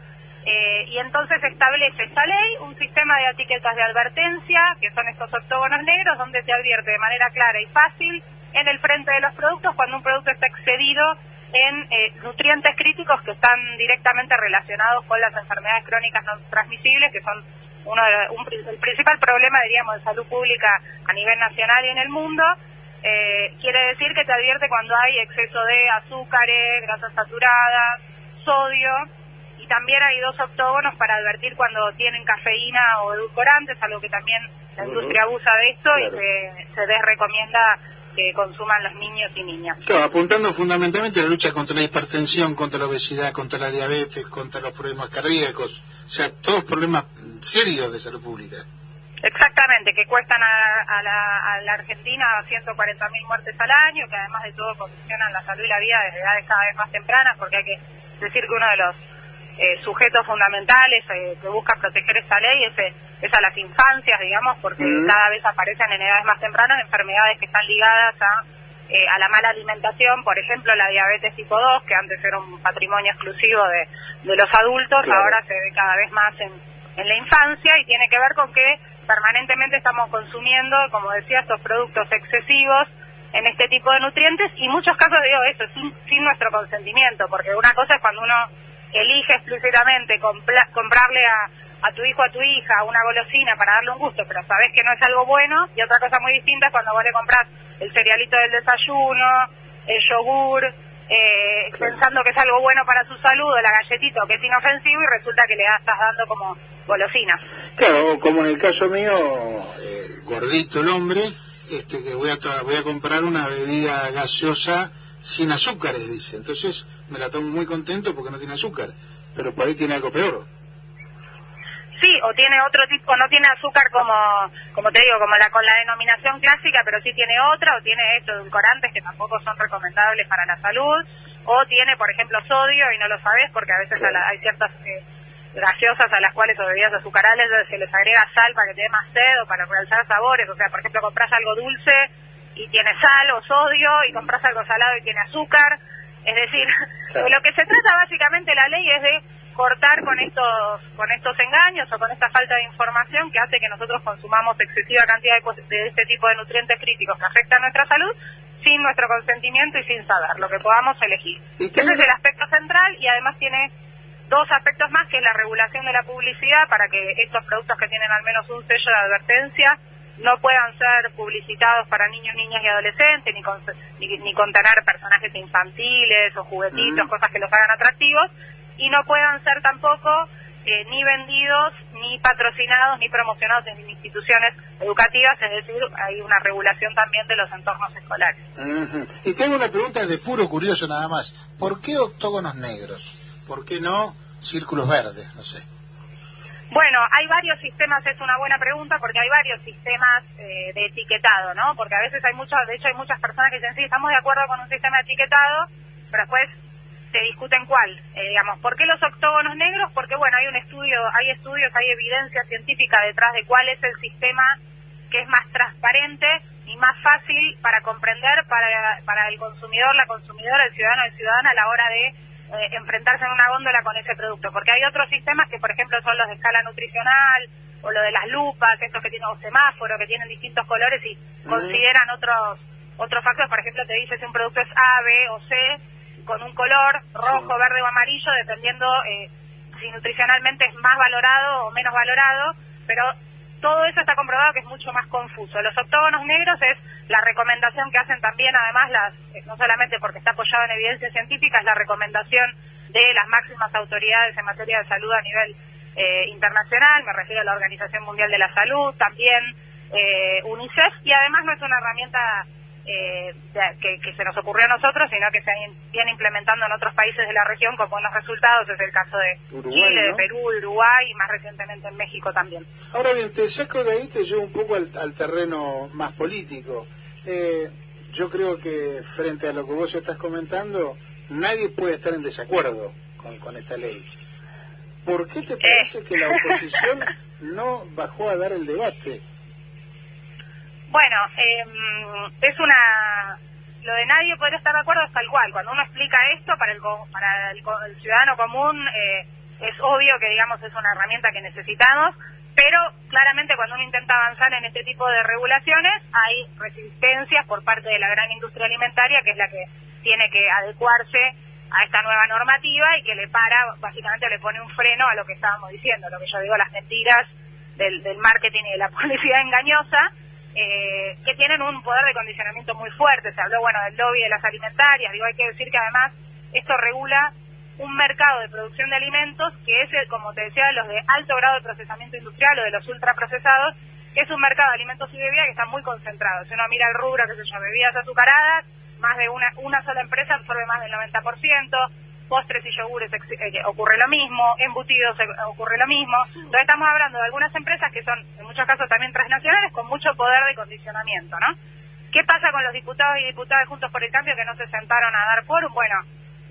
eh, y entonces establece esta ley un sistema de etiquetas de advertencia, que son estos octógonos negros, donde se advierte de manera clara y fácil en el frente de los productos cuando un producto está excedido en eh, nutrientes críticos que están directamente relacionados con las enfermedades crónicas no transmisibles, que son uno de- un el principal problema, diríamos, de salud pública a nivel nacional y en el mundo. Eh, quiere decir que te advierte cuando hay exceso de azúcares, grasas saturadas, sodio, y también hay dos octógonos para advertir cuando tienen cafeína o edulcorantes, algo que también la industria abusa de esto Claro. y se, se desrecomienda que consuman los niños y niñas. Claro, apuntando fundamentalmente a la lucha contra la hipertensión, contra la obesidad, contra la diabetes, contra los problemas cardíacos, o sea, todos problemas serios de salud pública. Exactamente, que cuestan a, a la, a la Argentina 140.000 muertes al año, que además de todo condicionan la salud y la vida desde edades cada vez más tempranas, porque hay que decir que uno de los eh, sujetos fundamentales eh, que busca proteger esta ley es, eh, es a las infancias, digamos, porque Mm. cada vez aparecen en edades más tempranas enfermedades que están ligadas a, eh, a la mala alimentación, por ejemplo, la diabetes tipo 2, que antes era un patrimonio exclusivo de, de los adultos, Claro. ahora se ve cada vez más en, en la infancia y tiene que ver con que permanentemente estamos consumiendo, como decía, estos productos excesivos en este tipo de nutrientes y muchos casos digo eso, sin, sin nuestro consentimiento, porque una cosa es cuando uno elige explícitamente compla- comprarle a, a tu hijo o a tu hija una golosina para darle un gusto, pero sabes que no es algo bueno, y otra cosa muy distinta es cuando vos le compras el cerealito del desayuno, el yogur, eh, pensando que es algo bueno para su salud, o la galletita, que es inofensivo, y resulta que le estás dando como golosina. Claro, como en el caso mío, eh, gordito el hombre, este que voy a, voy a comprar una bebida gaseosa sin azúcares, dice. Entonces me la tomo muy contento porque no tiene azúcar, pero por ahí tiene algo peor. Sí, o tiene otro tipo, no tiene azúcar como, como te digo, como la con la denominación clásica, pero sí tiene otra, o tiene estos edulcorantes que tampoco son recomendables para la salud, o tiene, por ejemplo, sodio y no lo sabes porque a veces a la- hay ciertas eh, gaseosas a las cuales o bebidas azucaradas se les agrega sal para que te dé más sed o para realzar sabores, o sea, por ejemplo, compras algo dulce y tiene sal o sodio y compras algo salado y tiene azúcar, es decir, de lo que se trata básicamente la ley es de cortar con estos con estos engaños o con esta falta de información que hace que nosotros consumamos excesiva cantidad de, de este tipo de nutrientes críticos que afectan nuestra salud sin nuestro consentimiento y sin saber lo que podamos elegir. Ese es el aspecto central y además tiene dos aspectos más que es la regulación de la publicidad para que estos productos que tienen al menos un sello de advertencia no puedan ser publicitados para niños, niñas y adolescentes, ni, con- ni, ni contener personajes infantiles o juguetitos, cosas que los hagan atractivos, y no puedan ser tampoco eh, ni vendidos, ni patrocinados, ni promocionados en instituciones educativas, es decir, hay una regulación también de los entornos escolares. Y tengo una pregunta de puro curioso nada más. ¿Por qué octógonos negros? ¿Por qué no círculos verdes? No sé. Bueno, hay varios sistemas, es una buena pregunta, porque hay varios sistemas eh, de etiquetado, ¿no? Porque a veces hay muchos, de hecho hay muchas personas que dicen, sí, estamos de acuerdo con un sistema de etiquetado, pero después se discuten cuál. Eh, digamos, ¿por qué los octógonos negros? Porque, bueno, hay un estudio, hay estudios, hay evidencia científica detrás de cuál es el sistema que es más transparente y más fácil para comprender para, para el consumidor, la consumidora, el ciudadano, el ciudadana a la hora de eh, enfrentarse en una góndola con ese producto. Porque hay otros sistemas que, por ejemplo, son los de escala nutricional o lo de las lupas, estos que tienen un semáforo, que tienen distintos colores y consideran otros otros factores. Por ejemplo, te dice si un producto es A, B o C, con un color rojo, verde o amarillo, dependiendo eh, si nutricionalmente es más valorado o menos valorado, pero todo eso está comprobado que es mucho más confuso. Los octógonos negros es la recomendación que hacen también, además, las eh, no solamente porque está apoyado en evidencia científica, es la recomendación de las máximas autoridades en materia de salud a nivel eh, internacional, me refiero a la Organización Mundial de la Salud, también eh, UNICEF, y además no es una herramienta eh, que, que se nos ocurrió a nosotros, sino que se viene implementando en otros países de la región con buenos resultados. Es el caso de Uruguay, Chile, de ¿no? Perú, Uruguay y más recientemente en México también. Ahora bien, te saco de ahí, te llevo un poco al, al terreno más político. Eh, yo creo que frente a lo que vos estás comentando, nadie puede estar en desacuerdo con, con esta ley. ¿Por qué te parece que la oposición no bajó a dar el debate? Bueno, eh, es una... Lo de nadie poder estar de acuerdo es tal cual. Cuando uno explica esto para el, para el, el ciudadano común, eh, es obvio que, digamos, es una herramienta que necesitamos, pero claramente cuando uno intenta avanzar en este tipo de regulaciones, hay resistencias por parte de la gran industria alimentaria, que es la que tiene que adecuarse a esta nueva normativa y que le para, básicamente le pone un freno a lo que estábamos diciendo, lo que yo digo, las mentiras del, del marketing y de la publicidad engañosa, eh, que tienen un poder de condicionamiento muy fuerte. Se habló, bueno, del lobby de las alimentarias. Digo, hay que decir que además esto regula un mercado de producción de alimentos que es, como te decía, de los de alto grado de procesamiento industrial o de los ultraprocesados, que es un mercado de alimentos y bebidas que está muy concentrado. Si uno mira el rubro, que se llama bebidas azucaradas, más de una, una sola empresa absorbe más del 90%, postres y yogures eh, ocurre lo mismo, embutidos ocurre lo mismo. Entonces estamos hablando de algunas empresas que son, en muchos casos también transnacionales, con mucho poder de condicionamiento, ¿no? ¿Qué pasa con los diputados y diputadas Juntos por el Cambio que no se sentaron a dar quórum? Bueno,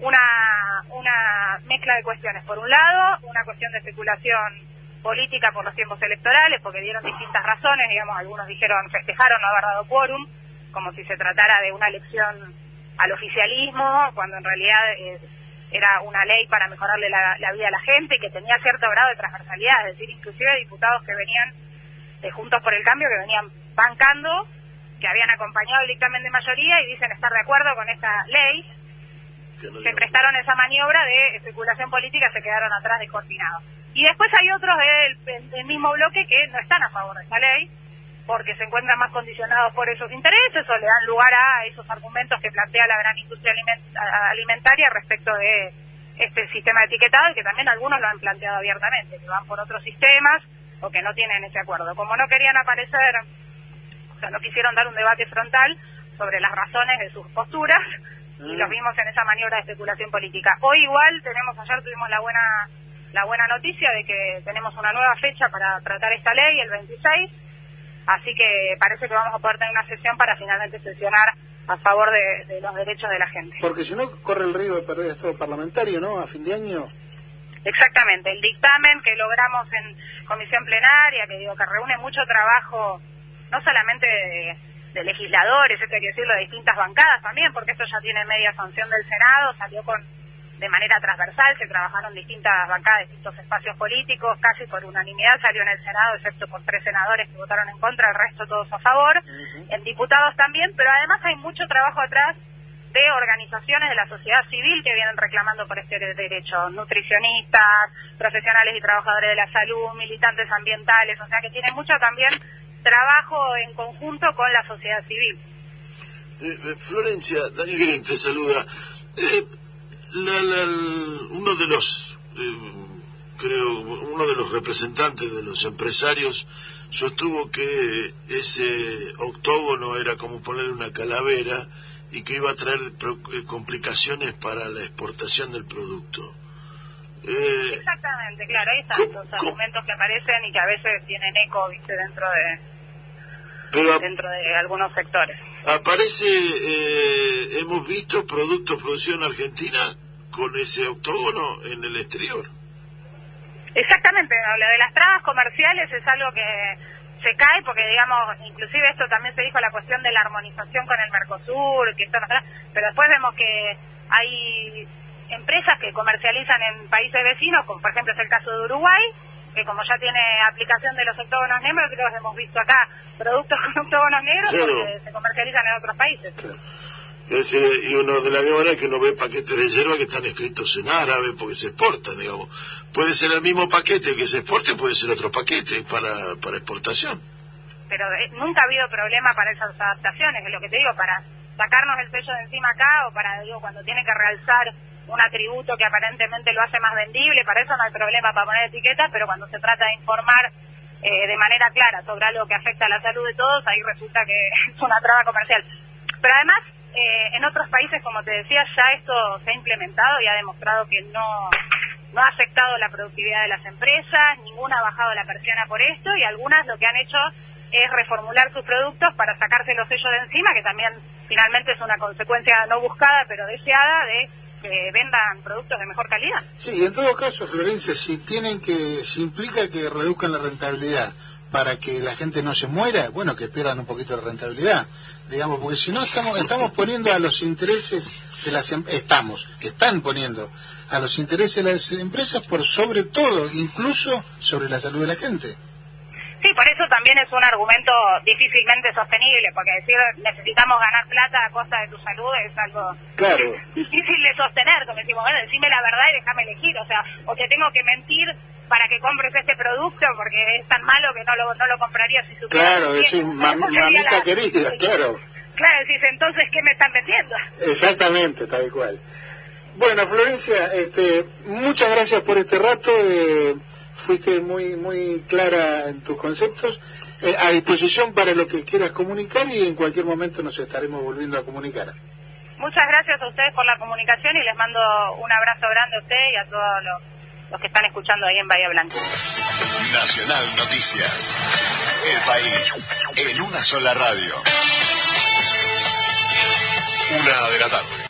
una, una mezcla de cuestiones. Por un lado, una cuestión de especulación política por los tiempos electorales, porque dieron distintas razones, digamos, algunos dijeron, festejaron no haber dado quórum, como si se tratara de una elección al oficialismo, cuando en realidad eh, era una ley para mejorarle la, vida a la gente y que tenía cierto grado de transversalidad, es decir, inclusive diputados que venían de Juntos por el Cambio, que venían bancando, que habían acompañado el dictamen de mayoría y dicen estar de acuerdo con esta ley, se prestaron esa maniobra de especulación política, se quedaron atrás descoordinados. Y después hay otros del, del mismo bloque que no están a favor de esta ley, porque se encuentran más condicionados por esos intereses o le dan lugar a esos argumentos que plantea la gran industria aliment- alimentaria respecto de este sistema de etiquetado y que también algunos lo han planteado abiertamente, que van por otros sistemas o que no tienen ese acuerdo. Como no querían aparecer, o sea, no quisieron dar un debate frontal sobre las razones de sus posturas y los vimos en esa maniobra de especulación política. Hoy igual tenemos, ayer tuvimos la buena la buena noticia de que tenemos una nueva fecha para tratar esta ley, el 26, así que parece que vamos a poder tener una sesión para finalmente sesionar a favor de, de los derechos de la gente. Porque si no, corre el riesgo de perder estado parlamentario, ¿no? A fin de año. Exactamente, el dictamen que logramos en comisión plenaria, que digo que reúne mucho trabajo, no solamente de, de legisladores, esto hay que decirlo, de distintas bancadas también, porque esto ya tiene media sanción del Senado, salió con de manera transversal, se trabajaron distintas bancadas, distintos espacios políticos, casi por unanimidad salió en el Senado, excepto por tres senadores que votaron en contra, el resto todos a favor, en diputados también, pero además hay mucho trabajo atrás de organizaciones de la sociedad civil que vienen reclamando por este derecho, nutricionistas, profesionales y trabajadores de la salud, militantes ambientales, o sea que tiene mucho también trabajo en conjunto con la sociedad civil. Eh, eh, Florencia, Daniel Guerin te saluda. Eh, la- la- uno de los, eh, creo, uno de los representantes de los empresarios sostuvo que ese octógono era como ponerle una calavera y que iba a traer complicaciones para la exportación del producto. Eh, Exactamente, claro, ahí están los argumentos que aparecen y que a veces tienen eco, viste, dentro de pero dentro de algunos sectores. aparece, eh, hemos visto productos producidos en Argentina con ese octógono en el exterior. Exactamente, lo de las trabas comerciales es algo que se cae porque, digamos, inclusive esto también se dijo la cuestión de la armonización con el Mercosur, que esto no pero después vemos que hay empresas que comercializan en países vecinos, como por ejemplo es el caso de Uruguay, que como ya tiene aplicación de los octógonos negros, creo que hemos visto acá productos con octógonos negros Claro. porque se comercializan en otros países. Es decir, y uno de la misma manera que uno ve paquetes de hierba que están escritos en árabe porque se exportan, digamos. Puede ser el mismo paquete que se exporte, puede ser otro paquete para, para exportación. pero eh, nunca ha habido problema para esas adaptaciones, es lo que te digo, para sacarnos el sello de encima acá o para, digo, cuando tiene que realzar un atributo que aparentemente lo hace más vendible, para eso no hay problema para poner etiquetas, pero cuando se trata de informar eh, de manera clara sobre algo que afecta a la salud de todos, ahí resulta que es una traba comercial. Pero además, eh, en otros países, como te decía, ya esto se ha implementado y ha demostrado que no, no ha afectado la productividad de las empresas, ninguna ha bajado la persiana por esto y algunas lo que han hecho es reformular sus productos para sacarse los sellos de encima, que también finalmente es una consecuencia no buscada pero deseada de que vendan productos de mejor calidad. Sí, en todo caso, Florencia, si tienen que, si implica que reduzcan la rentabilidad para que la gente no se muera, bueno, que pierdan un poquito de rentabilidad, digamos, porque si no estamos, estamos poniendo a los intereses de las em- estamos, están poniendo a los intereses de las empresas por sobre todo, incluso sobre la salud de la gente. Sí, por eso también es un argumento difícilmente sostenible, porque decir necesitamos ganar plata a costa de tu salud es algo Claro. difícil de sostener, como decimos, bueno, decime la verdad y déjame elegir, o sea, o te tengo que mentir para que compres este producto porque es tan malo que no lo, no lo compraría si supiera. Claro, mam- Sería mamita la- querida, claro. Claro, decís, entonces, ¿qué me están vendiendo? Exactamente, tal cual. Bueno, Florencia, este, muchas gracias por este rato. eh, fuiste muy muy clara en tus conceptos. Eh, a disposición para lo que quieras comunicar y en cualquier momento nos estaremos volviendo a comunicar. Muchas gracias a ustedes por la comunicación y les mando un abrazo grande a usted y a todos los, los que están escuchando ahí en Bahía Blanca. Nacional Noticias. El país en una sola radio. Una de la tarde.